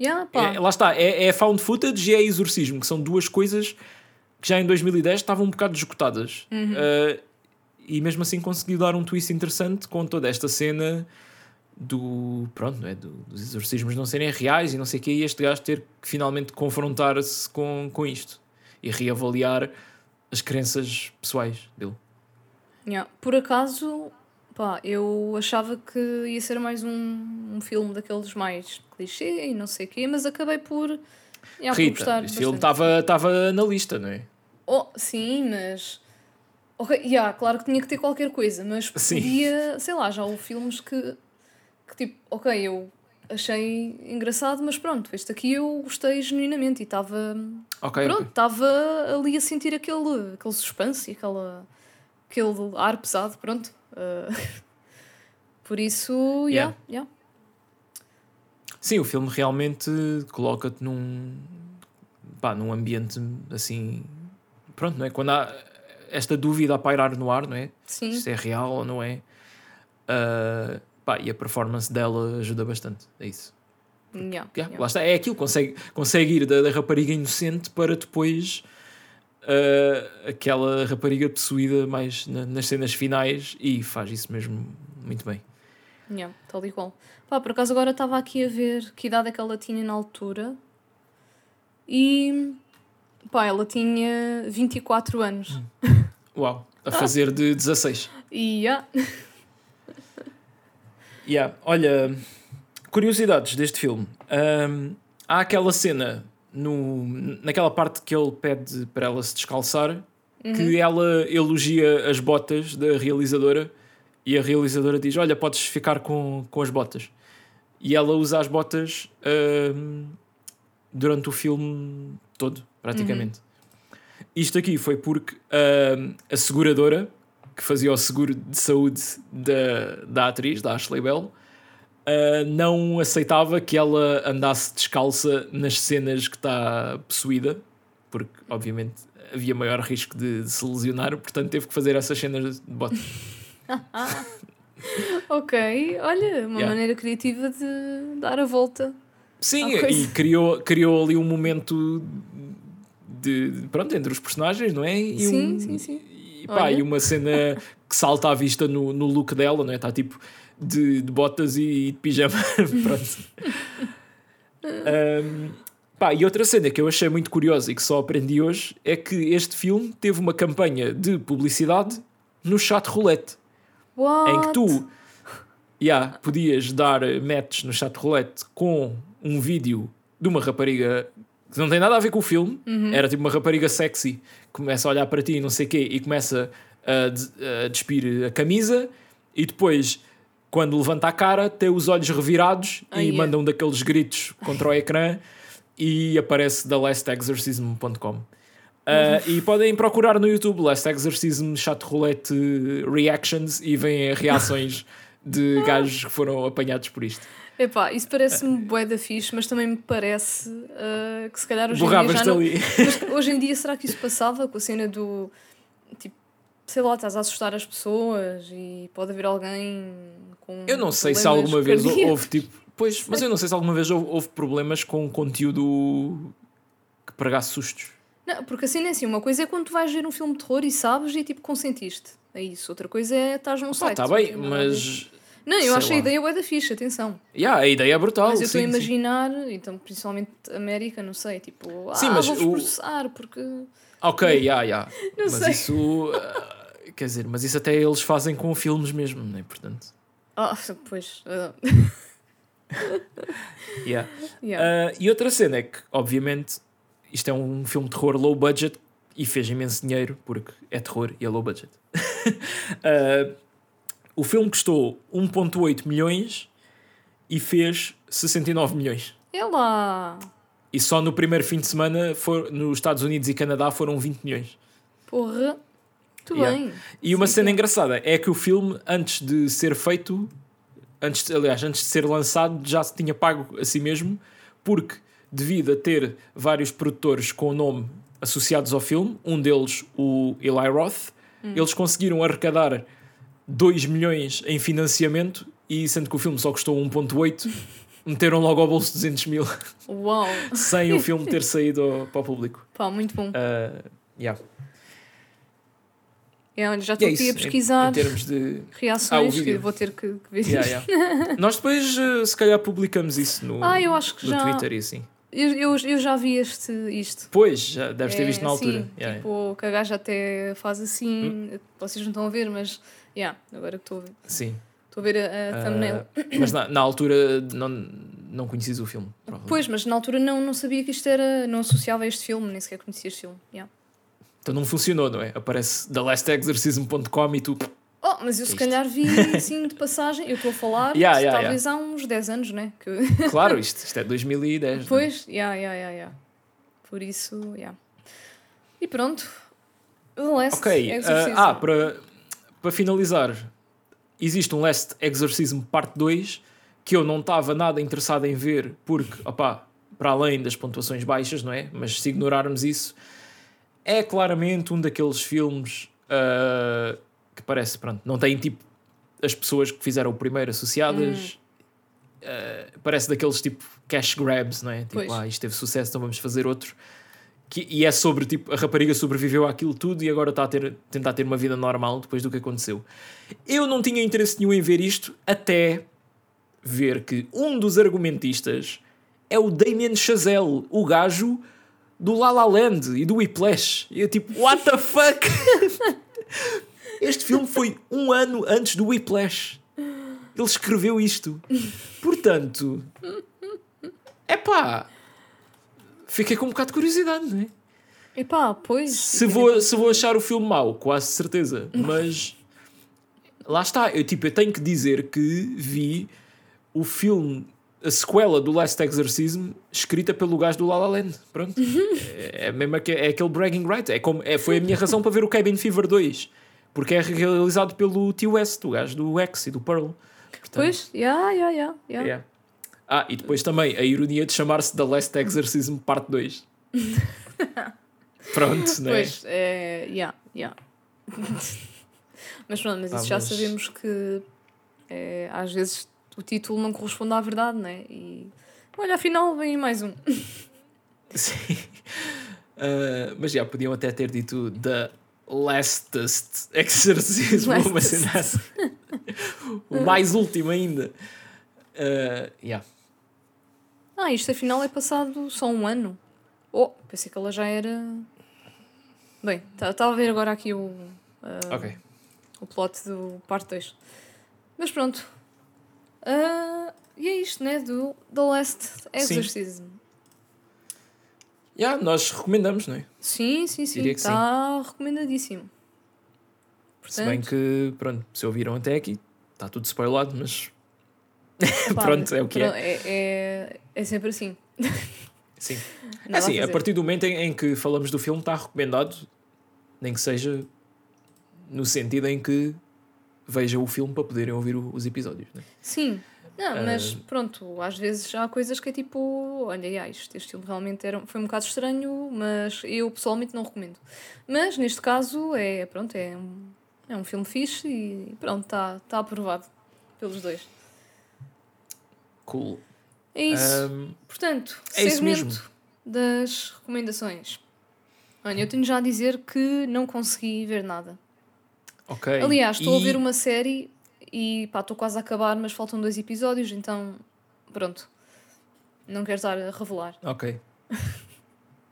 Yeah, é, lá está, é, é found footage e é exorcismo, que são duas coisas que já em 2010 estavam um bocado esgotadas. Uhum. Uh, e mesmo assim conseguiu dar um twist interessante com toda esta cena do pronto, não é? Do, dos exorcismos não serem reais e não sei o que, e este gajo ter que finalmente confrontar-se com, com isto e reavaliar as crenças pessoais dele. Yeah. Por acaso, pá, eu achava que ia ser mais um, um filme daqueles mais clichê e não sei o quê, mas acabei por Yeah, Rita, este filme estava na lista, não é? Oh, sim, mas. Ok, yeah, claro que tinha que ter qualquer coisa, mas podia, sei lá, já houve filmes que, que tipo, ok, eu achei engraçado, mas pronto, este aqui eu gostei genuinamente e estava. Okay, pronto, estava okay. ali a sentir aquele, aquele suspense e aquela, aquele ar pesado, pronto. Uh, por isso, yeah, yeah. yeah. Sim, o filme realmente coloca-te num, pá, num ambiente assim. Pronto, não é? Quando há esta dúvida a pairar no ar, não é? Sim. Se é real ou não é. Uh, pá, e a performance dela ajuda bastante. É isso. Yeah, yeah, yeah. Lá está, é aquilo, consegue, consegue ir da, da rapariga inocente para depois uh, aquela rapariga possuída mais na, nas cenas finais e faz isso mesmo muito bem. Yeah, tal e qual. Pá, por acaso agora estava aqui a ver que idade é que ela tinha na altura. E pá, ela tinha 24 anos. Uau, a fazer de 16. Yeah. yeah. Olha, curiosidades deste filme. Um, há aquela cena no, naquela parte que ele pede para ela se descalçar uhum. que ela elogia as botas da realizadora e a realizadora diz: Olha, podes ficar com, com as botas. E ela usa as botas uh, durante o filme todo, praticamente. Uhum. Isto aqui foi porque uh, a seguradora que fazia o seguro de saúde da, da atriz, da Ashley Bell, uh, não aceitava que ela andasse descalça nas cenas que está possuída, porque obviamente havia maior risco de, de se lesionar, portanto teve que fazer essas cenas de botas. ok, olha, uma yeah. maneira criativa de dar a volta. Sim, e criou, criou ali um momento de, pronto, entre os personagens, não é? E sim, um, sim, sim. E, pá, e uma cena que salta à vista no, no look dela, não é? Está tipo de, de botas e, de pijama. pronto. um, pá, e outra cena que eu achei muito curiosa e que só aprendi hoje é que este filme teve uma campanha de publicidade no chat roulette. What? Em que tu yeah, podias dar matches no chat roulette com um vídeo de uma rapariga que não tem nada a ver com o filme, uhum. era tipo uma rapariga sexy, começa a olhar para ti e não sei o quê, e começa a, a despir a camisa, e depois, quando levanta a cara, tem os olhos revirados oh, e yeah. manda um daqueles gritos contra o ecrã e aparece da lastexorcism.com. Uh, e podem procurar no YouTube Last Exorcism Chat Roulette Reactions e veem reações de gajos que foram apanhados por isto. Epá, isso parece-me bué da fixe, mas também me parece uh, que se calhar hoje em dia já não... Mas hoje em dia será que isso passava com a cena do... Tipo, sei lá, estás a assustar as pessoas e pode haver alguém com Eu não sei se alguma vez houve tipo Pois, mas eu não sei se alguma vez houve, houve problemas com conteúdo que pregasse sustos. Não, porque assim é assim, uma coisa é quando tu vais ver um filme de terror e sabes e tipo consentiste. É isso. Outra coisa é estás num site. está bem, ver. mas. Não, eu acho a ideia bué da fixe, atenção. Yeah, a ideia é brutal. Mas eu estou a sim, sim. imaginar, então principalmente América, não sei, tipo, Sim, ah, mas vou-vos o- processar porque. Ok, yeah, yeah. Não mas sei. isso. ah, quer dizer, mas isso até eles fazem com filmes mesmo, não é? Portanto. Ah, pois. ah, Yeah. yeah. Ah, e outra cena é que, obviamente, isto é um filme de terror low budget e fez imenso dinheiro porque é terror e é low budget. Ah, o filme custou 1,8 milhões e fez 69 milhões. É lá. E só no primeiro fim de semana, for, nos Estados Unidos e Canadá, foram 20 milhões. Porra. Muito Yeah. bem. E uma Sim, cena sim. engraçada é que o filme, antes de ser feito, antes aliás, antes de ser lançado, já se tinha pago a si mesmo, porque devido a ter vários produtores com o nome associados ao filme, um deles o Eli Roth, Hum. eles conseguiram arrecadar 2 milhões em financiamento e sendo que o filme só custou 1.8, meteram logo ao bolso 200 mil Uau. sem o filme ter saído ao- para o público. Pá, muito bom. Ah, yeah. É, olha, já E estou é aqui a pesquisar Em, em termos de reações Ah, que vou ter que, que ver Yeah, yeah. Nós depois, eh, se calhar, publicamos isso no, Ah, eu acho que no já- Twitter e assim. Eu, eu, eu já vi este, isto. Pois, já deves ter É, visto na altura. Sim, Yeah, tipo, que a gaja até faz assim. Hum. Vocês não estão a ver, mas. Yeah, agora que estou a ver. Sim. Estou a ver a, a thumbnail. Ah, mas na, na altura não, não conheces o filme. Pois, mas na altura não, não sabia que isto era. Não associava a este filme, nem sequer conhecia este filme. Yeah. Então não funcionou, não é? Aparece thelastexorcism.com e tu. Oh, mas eu se isto? calhar vi assim de passagem. Eu estou a falar Yeah, yeah, talvez há uns 10 anos, né? Que... Claro, isto, isto é 2010. não é? Pois, yeah, yeah, yeah, yeah. Por isso, yeah. E pronto. The Last Ok, Exorcism. ah, ah, para, para finalizar, existe um Last Exorcism Parte 2 que eu não estava nada interessado em ver, porque, opá, para além das pontuações baixas, não é? Mas se ignorarmos isso, é claramente um daqueles filmes ah, que parece, pronto, não tem tipo as pessoas que fizeram o primeiro associadas. Ah, parece daqueles tipo cash grabs, não é? Tipo, Pois. ah, isto teve sucesso, então vamos fazer outro. Que, e é sobre tipo a rapariga sobreviveu àquilo tudo e agora está a ter, tentar ter uma vida normal depois do que aconteceu. Eu não tinha interesse nenhum em ver isto até ver que um dos argumentistas é o Damien Chazelle, o gajo do La La Land e do Whiplash. E eu tipo, what the fuck? este filme foi um ano antes do Whiplash. Ele escreveu isto. Portanto, é pá. Fiquei com um bocado de curiosidade, não é? Epá, pois. Se vou, se vou achar o filme mau, quase certeza. Mas lá está, eu, tipo, eu tenho que dizer que vi o filme, a sequela do Last Exorcism, escrita pelo gajo do La La Land. Pronto. é, é mesmo é aquele bragging right. É como, é, foi a minha razão para ver o Cabin Fever 2. Porque é realizado pelo T. West, o gajo do X e do Pearl. Portanto, Pois, yeah, yeah, yeah, yeah. Yeah. Ah, e depois também a ironia de chamar-se The Last Exorcism Parte 2. Pronto, não é? Pois, é. Yeah, yeah. mas pronto, mas isso Ah, já mas- sabemos que é, às vezes o título não corresponde à verdade, né? E olha, afinal vem mais um. Sim. Ah, mas já podiam até ter dito The Lastest Exorcism, uma Lastest. cena assim. o mais último ainda. Ah, yeah. Ah, isto afinal é passado só um ano. Oh, pensei que ela já era. Bem, estava a ver agora aqui o, Ok. o plot do parte 2. Mas pronto. Ah, e é isto, né? Do The Last Exorcism. Yeah, nós recomendamos, não é? Sim, sim, sim. Diria que Está recomendadíssimo. Se bem Portanto, que, pronto, se ouviram até aqui, está tudo spoilado, mas pá, pronto, é o que é. pronto, é. É, é sempre assim. Sim. É Nada assim, a fazer. partir do momento em, em que falamos do filme, está recomendado, nem que seja no sentido em que vejam o filme para poderem ouvir o- os episódios. Né? Sim. Não, mas Ah. pronto, às vezes há coisas que é tipo, olha, já, isto, este filme realmente era, foi um bocado estranho, mas eu pessoalmente não recomendo. Mas neste caso é, pronto, é um, é um filme fixe e pronto, está tá aprovado pelos dois. Cool. É isso. Um, Portanto, é segmento das recomendações. Olha, eu tenho já a dizer que não consegui ver nada. ok. Aliás, estou a E- ver uma série e pá, estou quase a acabar, mas faltam dois episódios, então pronto. Não quero estar a revelar. Ok.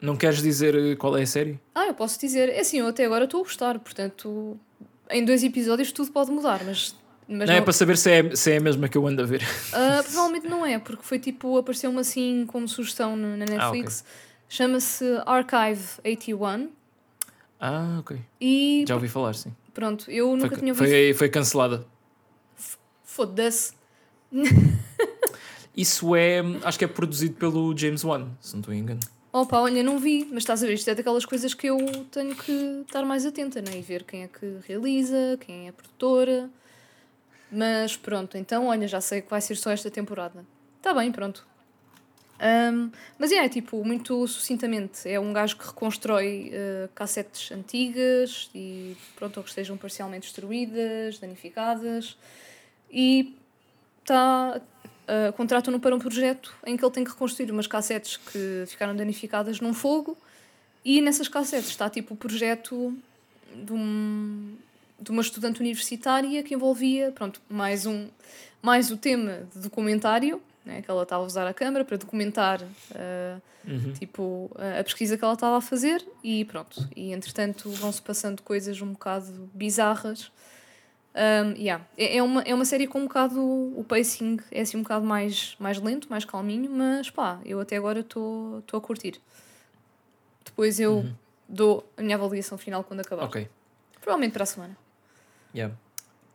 Não queres dizer eh, qual é a série? Ah, eu posso dizer, é assim, eu até agora estou a gostar, portanto, em dois episódios tudo pode mudar, mas. mas não, é para saber se é, se é a mesma que eu ando a ver. Ah, provavelmente não é, porque foi tipo, apareceu-me assim como sugestão na Ah, ok. Netflix. Chama-se Archive 81 Ah, ok. e Já ouvi falar, sim. pronto, eu nunca Foi, tinha ouvido. foi, foi cancelada. Foda-se. Isso é. Acho que é produzido pelo James Wan, se não estou engano. Opa, olha, não vi, mas estás a ver, isto é daquelas coisas que eu tenho que estar mais atenta, né? E ver quem é que realiza, quem é a produtora. Mas pronto, então olha, já sei que vai ser só esta temporada. Está bem, pronto. Ahm, mas é, tipo, muito sucintamente, é um gajo que reconstrói eh, cassetes antigas e pronto, ou que estejam parcialmente destruídas, danificadas. E está Uh, contratam-no para um projeto em que ele tem que reconstruir umas cassetes que ficaram danificadas num fogo e nessas cassetes está tipo o projeto de, um, de uma estudante universitária que envolvia pronto, mais, um, mais o tema de documentário né, que ela estava a usar a câmara para documentar uh, Uhum. tipo, a pesquisa que ela estava a fazer e pronto. E entretanto vão-se passando coisas um bocado bizarras. Um, yeah. é, é, uma, é uma série com um bocado. O pacing é assim um bocado mais, mais lento, mais calminho, mas pá, eu até agora estou a curtir. Depois eu dou a minha avaliação final quando acabar. Ok. Provavelmente para a semana. Yeah.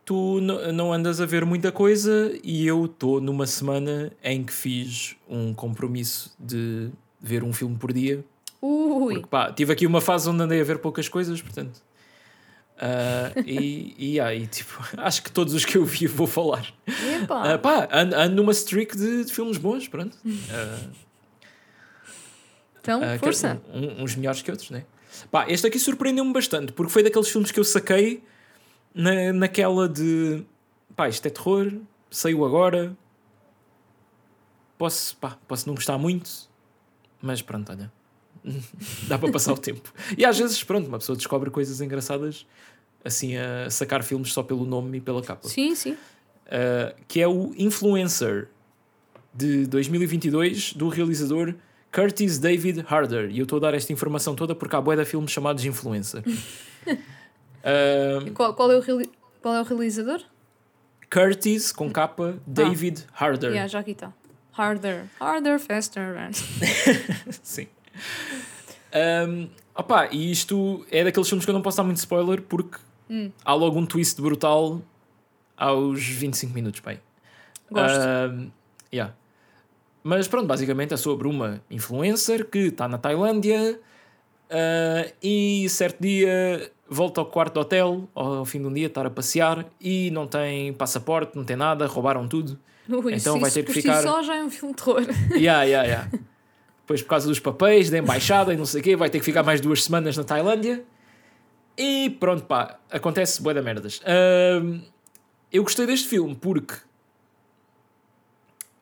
Tu não andas a ver muita coisa e eu estou numa semana em que fiz um compromisso de ver um filme por dia. Ui! Porque pá, tive aqui uma fase onde andei a ver poucas coisas, portanto. Ah, e, e aí, tipo, acho que todos os que eu vi vou falar. Ah, pá, ando, ando numa streak de, de filmes bons, pronto. Ah, então, ah, que- força! um- uns melhores que outros, né? Pá, este aqui surpreendeu-me bastante, porque foi daqueles filmes que eu saquei na, naquela de pá, isto é terror, saiu agora. Posso, pá, posso não gostar muito, mas pronto, olha. Dá para passar o tempo. E às vezes, pronto, uma pessoa descobre coisas engraçadas assim a sacar filmes só pelo nome e pela capa. Sim, sim. Uh, que é o Influencer de 2022 do realizador Curtis David Harder. E eu estou a dar esta informação toda porque há bué de filmes chamados Influencer. Uh, Qual, qual, é o qual é o realizador? Curtis com capa David Harder. Yeah, já aqui está. Harder. Harder, faster. Sim. Um, opa, e isto é daqueles filmes que eu não posso dar muito spoiler porque Hum. há logo um twist brutal aos 25 minutos, bem. Gosto. Um, yeah. Mas pronto, basicamente é sobre uma influencer que está na Tailândia uh, e certo dia volta ao quarto do hotel ao fim de um dia estar a passear e não tem passaporte, não tem nada, roubaram tudo. Ui, Então vai ter que ficar- si só já é um filme de terror. Yeah, yeah, yeah. Depois, por causa dos papéis, da embaixada e não sei o quê, vai ter que ficar mais duas semanas na Tailândia. E pronto, pá, acontece bué da merdas. Eu gostei deste filme porque,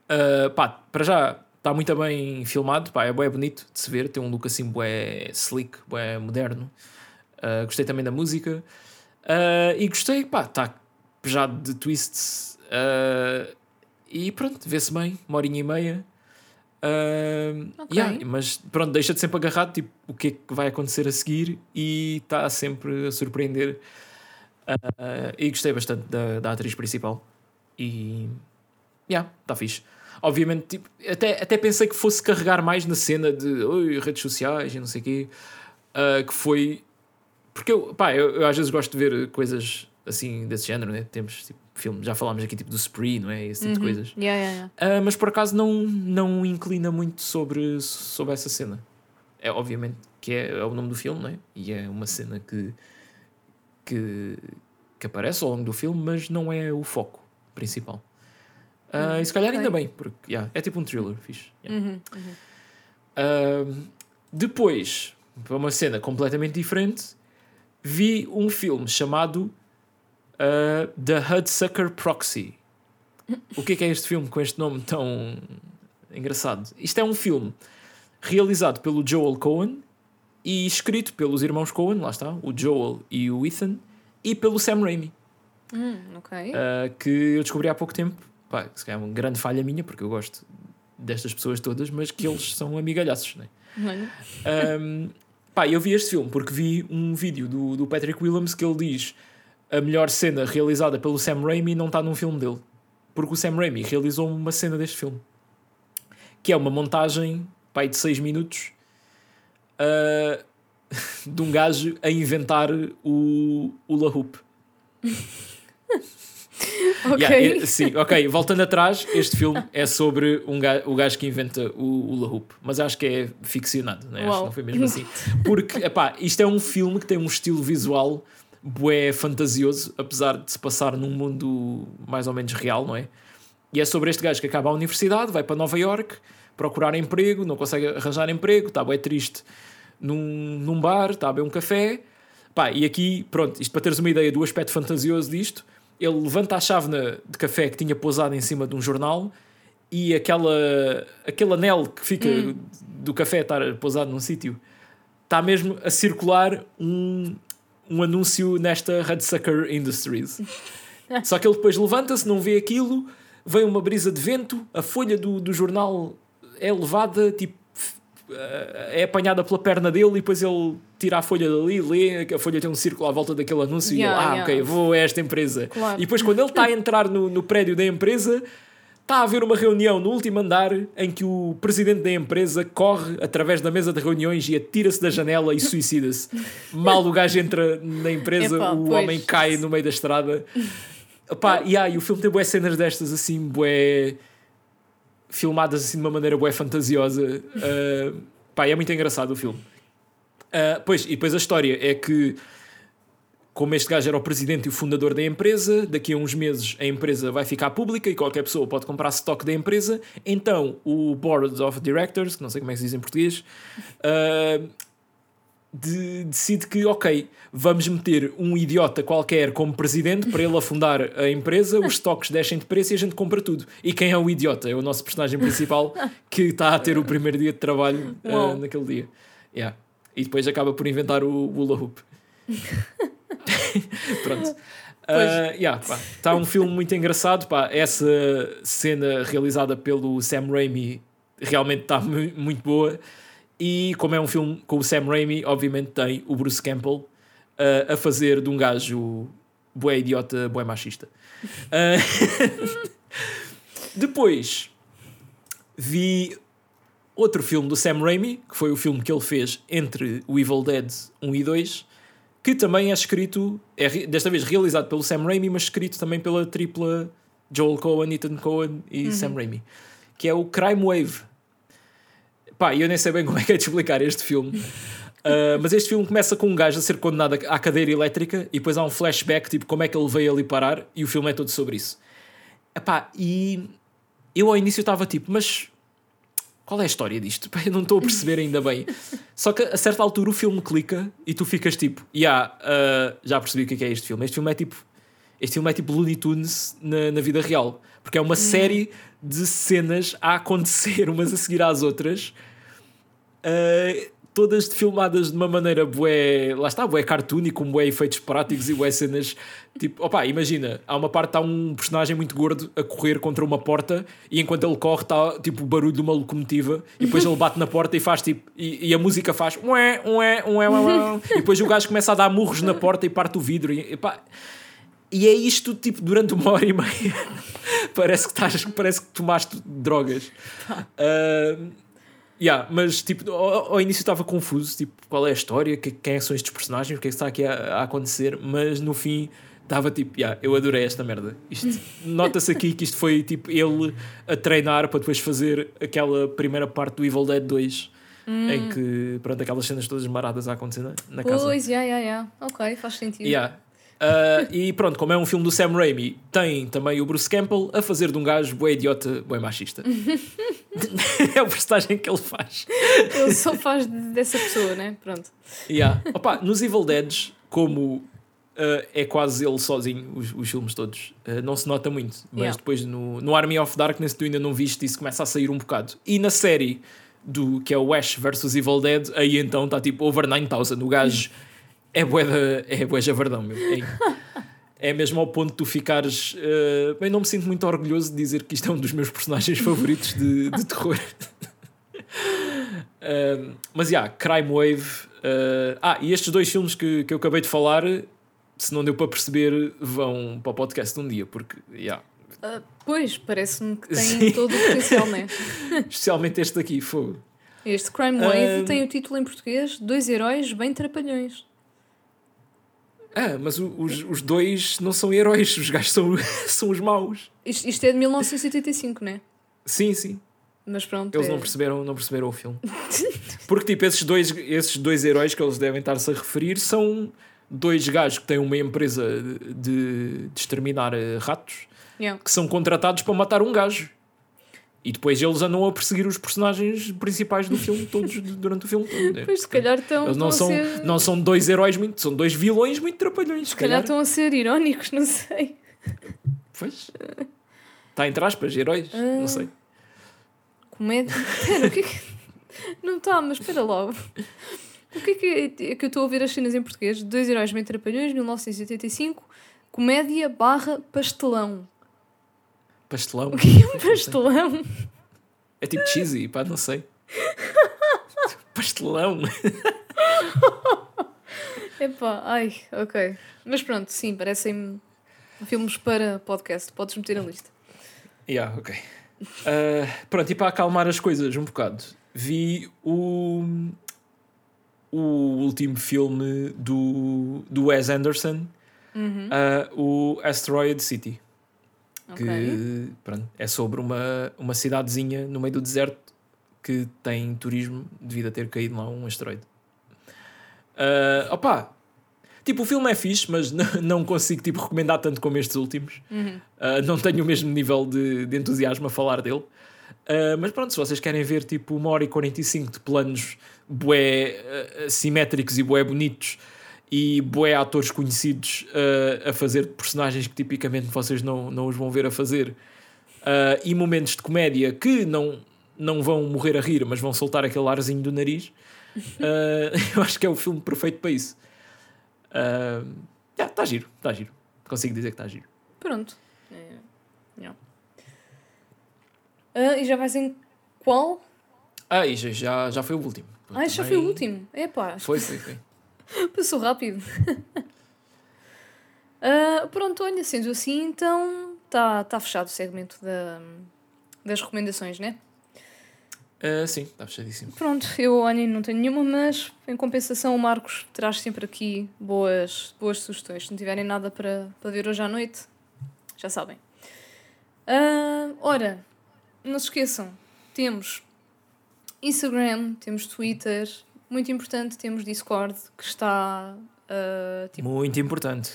ah, pá, para já está muito bem filmado, pá, é bué bonito de se ver, tem um look assim bué slick, bué moderno. Ah, gostei também da música. Ah, e gostei, pá, está pejado de twists. ah, e pronto, vê-se bem, uma horinha e meia. Ahm, Ok. yeah, mas pronto, deixa-te sempre agarrado, tipo, o que é que vai acontecer a seguir e está sempre a surpreender. Ah, e gostei bastante da, da atriz principal. E. Yeah, está fixe. Obviamente, tipo, até, até pensei que fosse carregar mais na cena de "Oi, redes sociais e não sei o quê. ah, que foi. Porque eu, pá, eu, eu às vezes gosto de ver coisas assim desse género, né? Temos tipo, filmes, já falámos aqui tipo do Spree, não é? Esse tipo de coisas. Yeah, yeah, yeah. Ah, mas por acaso não, não inclina muito sobre, sobre essa cena. É obviamente que é, é o nome do filme, não é? E é uma cena que, que, que aparece ao longo do filme, mas não é o foco principal. Ah, e se calhar ainda bem, porque yeah, é tipo um thriller, fixe. Yeah. Uhum, uhum. Ah, depois, para uma cena completamente diferente, vi um filme chamado ah, The Hudsucker Proxy. O que é que é este filme com este nome tão engraçado. Isto é um filme realizado pelo Joel Cohen e escrito pelos irmãos Cohen, lá está, o Joel e o Ethan, e pelo Sam Raimi. Hum, ok. Uh, que eu descobri há pouco tempo. Pá, se calhar é uma grande falha minha, porque eu gosto destas pessoas todas, mas que eles são amigalhaços, né? um, pá, eu vi este filme porque vi um vídeo do, do Patrick Williams que ele diz a melhor cena realizada pelo Sam Raimi não está num filme dele. Porque o Sam Raimi realizou uma cena deste filme que é uma montagem pá, de 6 minutos uh, de um gajo a inventar o, o La Hoop. ok. Yeah, sim, ok. Voltando atrás, este filme é sobre um gajo, o gajo que inventa o, o La Hoop, mas acho que é ficcionado, né? acho que não foi mesmo assim. Porque, epá, isto é um filme que tem um estilo visual bué fantasioso, apesar de se passar num mundo mais ou menos real, não é? E é sobre este gajo que acaba a universidade, vai para Nova York procurar emprego, não consegue arranjar emprego, está bem triste num, num bar, está a beber um café. Pá, e aqui, pronto, isto para teres uma ideia do aspecto fantasioso disto, ele levanta a chávena de café que tinha pousado em cima de um jornal e aquela, aquele anel que fica hum. do café estar pousado num sítio está mesmo a circular um, um anúncio nesta Hudsucker Industries. Só que ele depois levanta-se, não vê aquilo, vem uma brisa de vento, a folha do, do jornal é levada, tipo, é apanhada pela perna dele e depois ele tira a folha dali, lê, a folha tem um círculo à volta daquele anúncio yeah, e ele, ah, yeah. ok, vou a esta empresa. Claro. E depois quando ele está a entrar no, no prédio da empresa, está a haver uma reunião no último andar em que o presidente da empresa corre através da mesa de reuniões e atira-se da janela e suicida-se. Mal o gajo entra na empresa, Epa, o pois. homem cai no meio da estrada. Epá, e, aí, o filme tem boas cenas destas assim, bué filmadas assim de uma maneira bué fantasiosa. Uh, pá, é muito engraçado o filme. Uh, pois, e depois a história é que, como este gajo era o presidente e o fundador da empresa, daqui a uns meses a empresa vai ficar pública e qualquer pessoa pode comprar stock da empresa. Então o Board of Directors, que não sei como é que se diz em português, uh, de, decide que, ok, vamos meter um idiota qualquer como presidente para ele afundar a empresa, os estoques deixem de preço e a gente compra tudo. E quem é o idiota? É o nosso personagem principal que está a ter o primeiro dia de trabalho uh, naquele dia. Yeah. E depois acaba por inventar o hula hoop. Pronto. Uh, yeah, está um filme muito engraçado. Pá. Essa cena realizada pelo Sam Raimi realmente está muito boa. E como é um filme com o Sam Raimi, obviamente tem o Bruce Campbell uh, a fazer de um gajo bué idiota, bué machista. Uh, depois vi outro filme do Sam Raimi, que foi o filme que ele fez entre o Evil Dead 1 e 2, que também é escrito, é desta vez realizado pelo Sam Raimi, mas escrito também pela tripla Joel Cohen, Ethan Cohen e uhum. Sam Raimi, que é o Crime Wave. Pá, eu nem sei bem como é que é de explicar este filme. Uh, mas este filme começa com um gajo a ser condenado à cadeira elétrica e depois há um flashback, tipo, como é que ele veio ali parar, e o filme é todo sobre isso. Epá, e eu ao início estava tipo, mas qual é a história disto? eu não estou a perceber ainda bem. Só que a certa altura o filme clica e tu ficas tipo, yeah, uh, já percebi o é que é este filme. Este filme é tipo, este filme é tipo Looney Tunes na, na vida real, porque é uma hum. série de cenas a acontecer umas a seguir às outras uh, todas filmadas de uma maneira bué, lá está, bué cartoon e com bué efeitos práticos e bué cenas, tipo, opa imagina, há uma parte, há um personagem muito gordo a correr contra uma porta e enquanto ele corre está tipo o barulho de uma locomotiva e depois ele bate na porta e faz tipo, e, e a música faz ué, ué, ué, ué, e depois o gajo começa a dar murros na porta e parte o vidro e, epá, e é isto tipo durante uma hora e meia. Parece que estás, parece que tomaste drogas. Uh, Yeah, mas tipo, ao, ao início estava confuso, tipo, qual é a história, que, quem são estes personagens, o que é que está aqui a, a acontecer, mas no fim estava tipo, yeah, eu adorei esta merda. Nota-se aqui que isto foi tipo ele a treinar para depois fazer aquela primeira parte do Evil Dead 2. Hum. Em que, pronto, aquelas cenas todas maradas a acontecer na, na pois, casa. Pois, yeah, yeah, yeah. ok, faz sentido. Yeah. Uh, e pronto, como é um filme do Sam Raimi, tem também o Bruce Campbell a fazer de um gajo bué idiota, bué machista. é o personagem que ele faz. Ele só faz dessa pessoa, né? Pronto. Yeah. Opa, nos Evil Deads, como uh, é quase ele sozinho, os, os filmes todos. Uh, não se nota muito, mas Yeah. depois no, no Army of Darkness tu ainda não viste isso começa a sair um bocado. E na série do que é o Ash vs Evil Dead, aí então está tipo over 9000. O gajo é bué, é bué javardão, meu. É, é mesmo ao ponto de tu ficares. Uh, bem, não me sinto muito orgulhoso de dizer que isto é um dos meus personagens favoritos de, de terror. Um, mas já, Crime Wave. uh, ah, e estes dois filmes que, que eu acabei de falar, se não deu para perceber, vão para o podcast um dia, porque, já, Ah, pois, parece-me que tem Sim. todo o potencial, né? especialmente este aqui, fogo. Este Crime Wave tem o título em português Dois Heróis Bem Trapalhões. Ah, mas o- os, os dois não são heróis, os gajos são, são os maus. Isto, isto é de 1985, né? Sim, sim. Mas pronto. Eles é- não perceberam, não perceberam o filme. Porque, tipo, esses dois, esses dois heróis que eles devem estar-se a referir são dois gajos que têm uma empresa de, de, de exterminar eh, ratos Yeah. que são contratados para matar um gajo. E depois eles andam a perseguir os personagens principais do filme todos durante o filme todo. né? Pois, se calhar estão, Eles não estão são, a ser... não são dois heróis muito, são dois vilões muito trapalhões. Se Se calhar calhar. estão a ser irónicos, não sei. Pois. Está entre aspas, heróis. Ah. Não sei. Comédia. Espera, o que é que. Não está, mas espera logo. O que é que é, é que eu estou a ver as cenas em português? Dois Heróis Bem Trapalhões, 1985. Comédia barra pastelão. Pastelão. O que é um pastelão? É tipo cheesy, pá, não sei. Pastelão. Epá, ai, ok. Mas pronto, sim, parecem filmes para podcast. Podes meter a lista. Yeah, ok. Ah, pronto, e para acalmar as coisas um bocado, vi o, o último filme do, do Wes Anderson, ah, o Asteroid City. Ok. que pronto, é sobre uma, uma cidadezinha no meio do deserto que tem turismo devido a ter caído lá um asteroide. Ah, opa, tipo, o filme é fixe, mas não consigo tipo, recomendar tanto como estes últimos. Ah, não tenho o mesmo nível de, de entusiasmo a falar dele. Ah, mas pronto, se vocês querem ver tipo uma hora e 45 de planos bué ah, simétricos e bué bonitos e bué atores conhecidos ah, a fazer personagens que tipicamente vocês não, não os vão ver a fazer ah, e momentos de comédia que não, não vão morrer a rir, mas vão soltar aquele arzinho do nariz, ah, eu acho que é o filme perfeito para isso. Está tá giro, está giro. Consigo dizer que está giro. Pronto. É, yeah. Ah, e já vais em qual? Ah, já- já, já foi o último. Ah, já foi o último. Epá, Foi, foi, foi. passou rápido. Ah, pronto, olha, sendo assim, então está tá fechado o segmento da, das recomendações, né? Ah, sim, está fechadíssimo. Pronto, eu, olha, não tenho nenhuma, mas em compensação o Marcos traz sempre aqui boas, boas sugestões. Se não tiverem nada para, para ver hoje à noite, já sabem. Ah, ora, não se esqueçam, temos Instagram, temos Twitter, muito importante, temos Discord, que está... ah, tipo, Muito importante.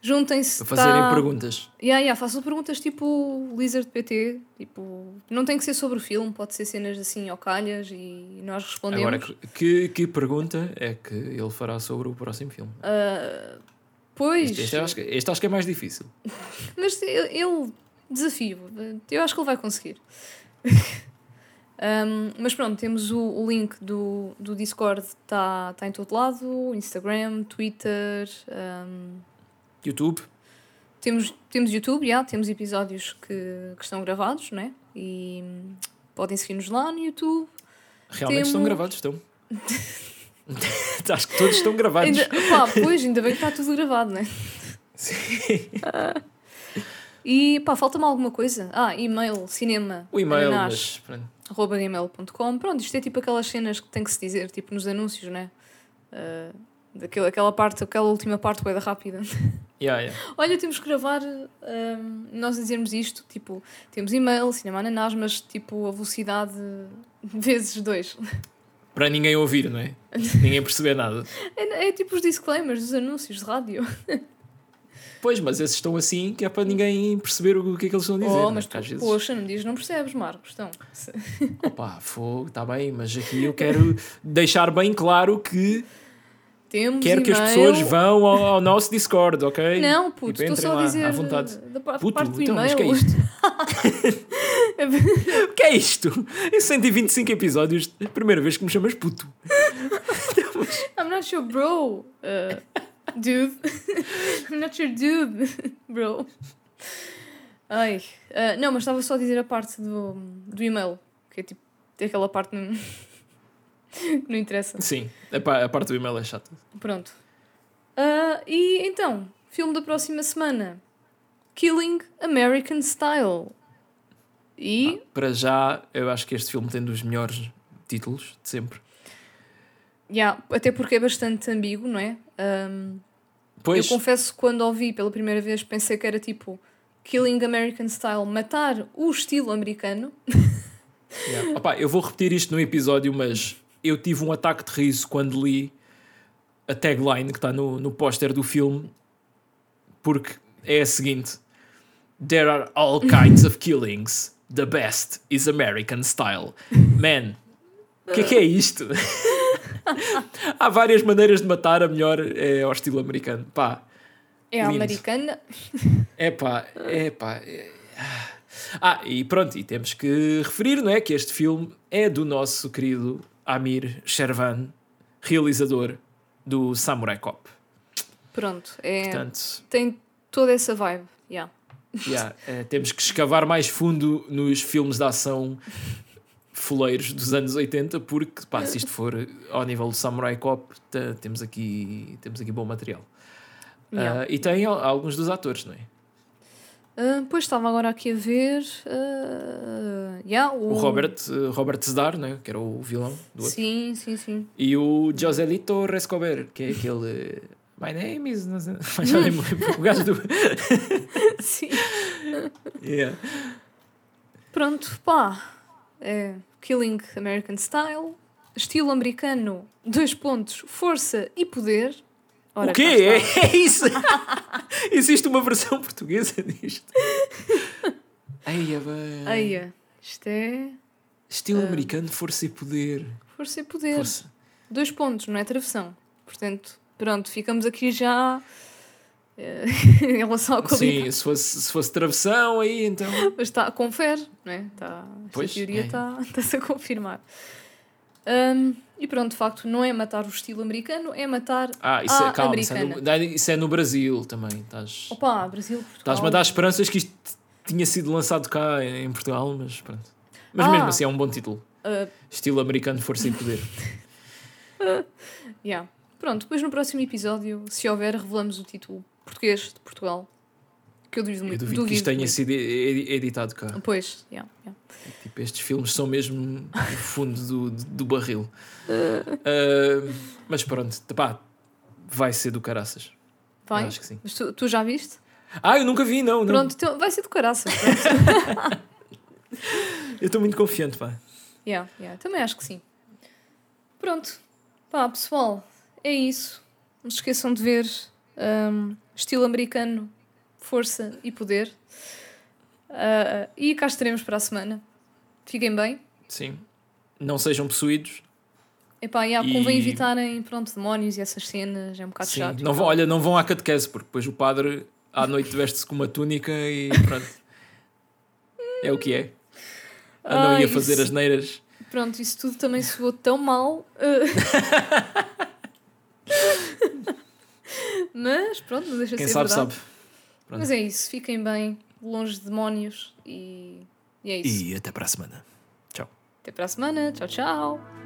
juntem-se. Para fazerem tá- perguntas. Yeah, yeah, façam perguntas tipo Lizard PT, tipo, não tem que ser sobre o filme, pode ser cenas assim ao calhas e nós respondemos. Agora, que, que pergunta é que ele fará sobre o próximo filme? Ah, pois, Este, este acho que, este acho que é mais difícil. mas ele, ele- desafio, eu acho que ele vai conseguir. Um, mas pronto, temos o, o link do, do Discord, está tá em todo lado, Instagram, Twitter, um, YouTube, Temos, temos YouTube, já, temos episódios que, que estão gravados, né? E podem seguir-nos lá no YouTube. realmente estão Temos- gravados, estão. acho que todos estão gravados. Ainda, pá, pois, ainda bem que está tudo gravado, né? Sim. E pá, falta-me alguma coisa? Ah, e-mail, cinema, O e-mail, mas pronto. arroba gmail.com. Pronto, isto é tipo aquelas cenas que tem que se dizer, tipo nos anúncios, né? Ah, daquela, aquela parte, aquela última parte, coisa rápida. Yeah, yeah. Olha, temos que gravar, hum, nós dizermos isto, tipo, temos e-mail, cinema ananás, mas tipo a velocidade vezes dois. Para ninguém ouvir, não é? ninguém perceber nada. É, é tipo os disclaimers dos anúncios de rádio. Pois, mas esses estão assim que é para ninguém perceber o que é que eles estão a dizer. oh, né? mas Porque tu, às vezes, poxa, não dizes, não percebes, Marcos. Então, opa, fogo, está bem, mas aqui eu quero deixar bem claro que Temos Quero que as pessoas vão ao, ao nosso Discord, ok? Não, puto, Tipo, estou entrem só a lá, dizer à vontade. da pa- Puto, parte do então, mas que é isto? O que é isto? Em 125 episódios, primeira vez que me chamas puto. I'm not your bro, uh, dude. I'm not your dude, bro. Ai, uh, não, mas estava só a dizer a parte do, do e-mail, que é tipo, tem aquela parte que não, não interessa. Sim, a, pa- a parte do e-mail é chata. Pronto. Uh, e então, filme da próxima semana: Killing American Style. E Para já, eu acho que este filme tem dos melhores títulos de sempre. Yeah, até porque é bastante ambíguo, não é? Um, Pois, Eu confesso que quando ouvi pela primeira vez pensei que era tipo Killing American Style, matar o estilo americano. yeah. Opá, eu vou repetir isto no episódio, mas eu tive um ataque de riso quando li a tagline que está no, no póster do filme, porque é a seguinte: There are all kinds of killings. The best is American style. Man, o que é que é isto? Há várias maneiras de matar, a melhor é ao estilo americano. Pá, É Lindo. americana. é pá, é pá. Ah, e pronto, e temos que referir, não é? Que este filme é do nosso querido Amir Shervan, realizador do Samurai Cop. Pronto, é, Portanto, tem toda essa vibe. Yeah. yeah, eh, temos que escavar mais fundo nos filmes de ação fuleiros dos anos 80, porque pá, se isto for ao nível do Samurai Cop, tá- temos, aqui, temos aqui bom material. Ah, e tem al- alguns dos atores, não é? Ah, pois estava agora aqui a ver. ah, yeah, o... O Robert, Robert Zdar, né? que era o vilão do outro. Sim, sim, sim. E o Joselito Rescober, que é aquele. My name is. não sei- Já lembro. O gajo do. sim. Yeah. Pronto, pá. É Killing American Style, estilo americano, dois pontos, força e poder. Ora, o quê? É, é isso? Existe uma versão portuguesa disto. Eia, bem. Eia, isto é Estilo americano, força e poder. força e poder. Força. Dois pontos, não é travessão. Portanto, pronto, ficamos aqui já em relação à qualidade. Sim, se fosse, se fosse travessão, aí então. Mas está, confere, não é? Esta Pois, teoria é. está, está-se a confirmar. Hum, e pronto, de facto, não é matar o estilo americano, é matar Ah, isso a é, calma, isso é, americana. no, isso é no Brasil também. Estás. Opa, Brasil, Portugal. Estás-me a dar esperanças que isto tinha sido lançado cá em Portugal, mas pronto. Mas Ah. mesmo assim é um bom título. Ah, Estilo americano, força e poder. yeah. Pronto, depois no próximo episódio, se houver, revelamos o título português de Portugal. Que eu duvido Eu muito. duvido que isto tenha muito. sido edi- editado cá. Pois, yeah, yeah. Tipo, estes filmes são mesmo o fundo do, do barril. Ah, mas pronto, pá, vai ser do caraças. Vai? Eu acho que sim. Mas tu, tu já viste? Ah, eu nunca vi, não. não. Pronto, então vai ser do caraças. Eu estou muito confiante, pá. yeah, yeah, também acho que sim. Pronto. Pá, pessoal, é isso. Não se esqueçam de ver hum, estilo americano, força e poder. Ah, e cá estaremos para a semana. Fiquem bem. Sim. Não sejam possuídos. Epá, yeah, E- convém evitarem pronto, demónios e essas cenas, é um bocado Sim. chato. Não vão, tal. olha, não vão à catequese, porque depois o padre à noite veste-se com uma túnica e pronto. É o que é. Ah, não Ai, ia fazer isso- as neiras. Pronto, isso tudo também soou tão mal. ah. Mas pronto, não deixa de Quem ser sabe, verdade. sabe. Pronto. Mas é isso, fiquem bem, longe de demónios e, e é isso. E até para a semana. Tchau. Até para a semana, tchau, tchau.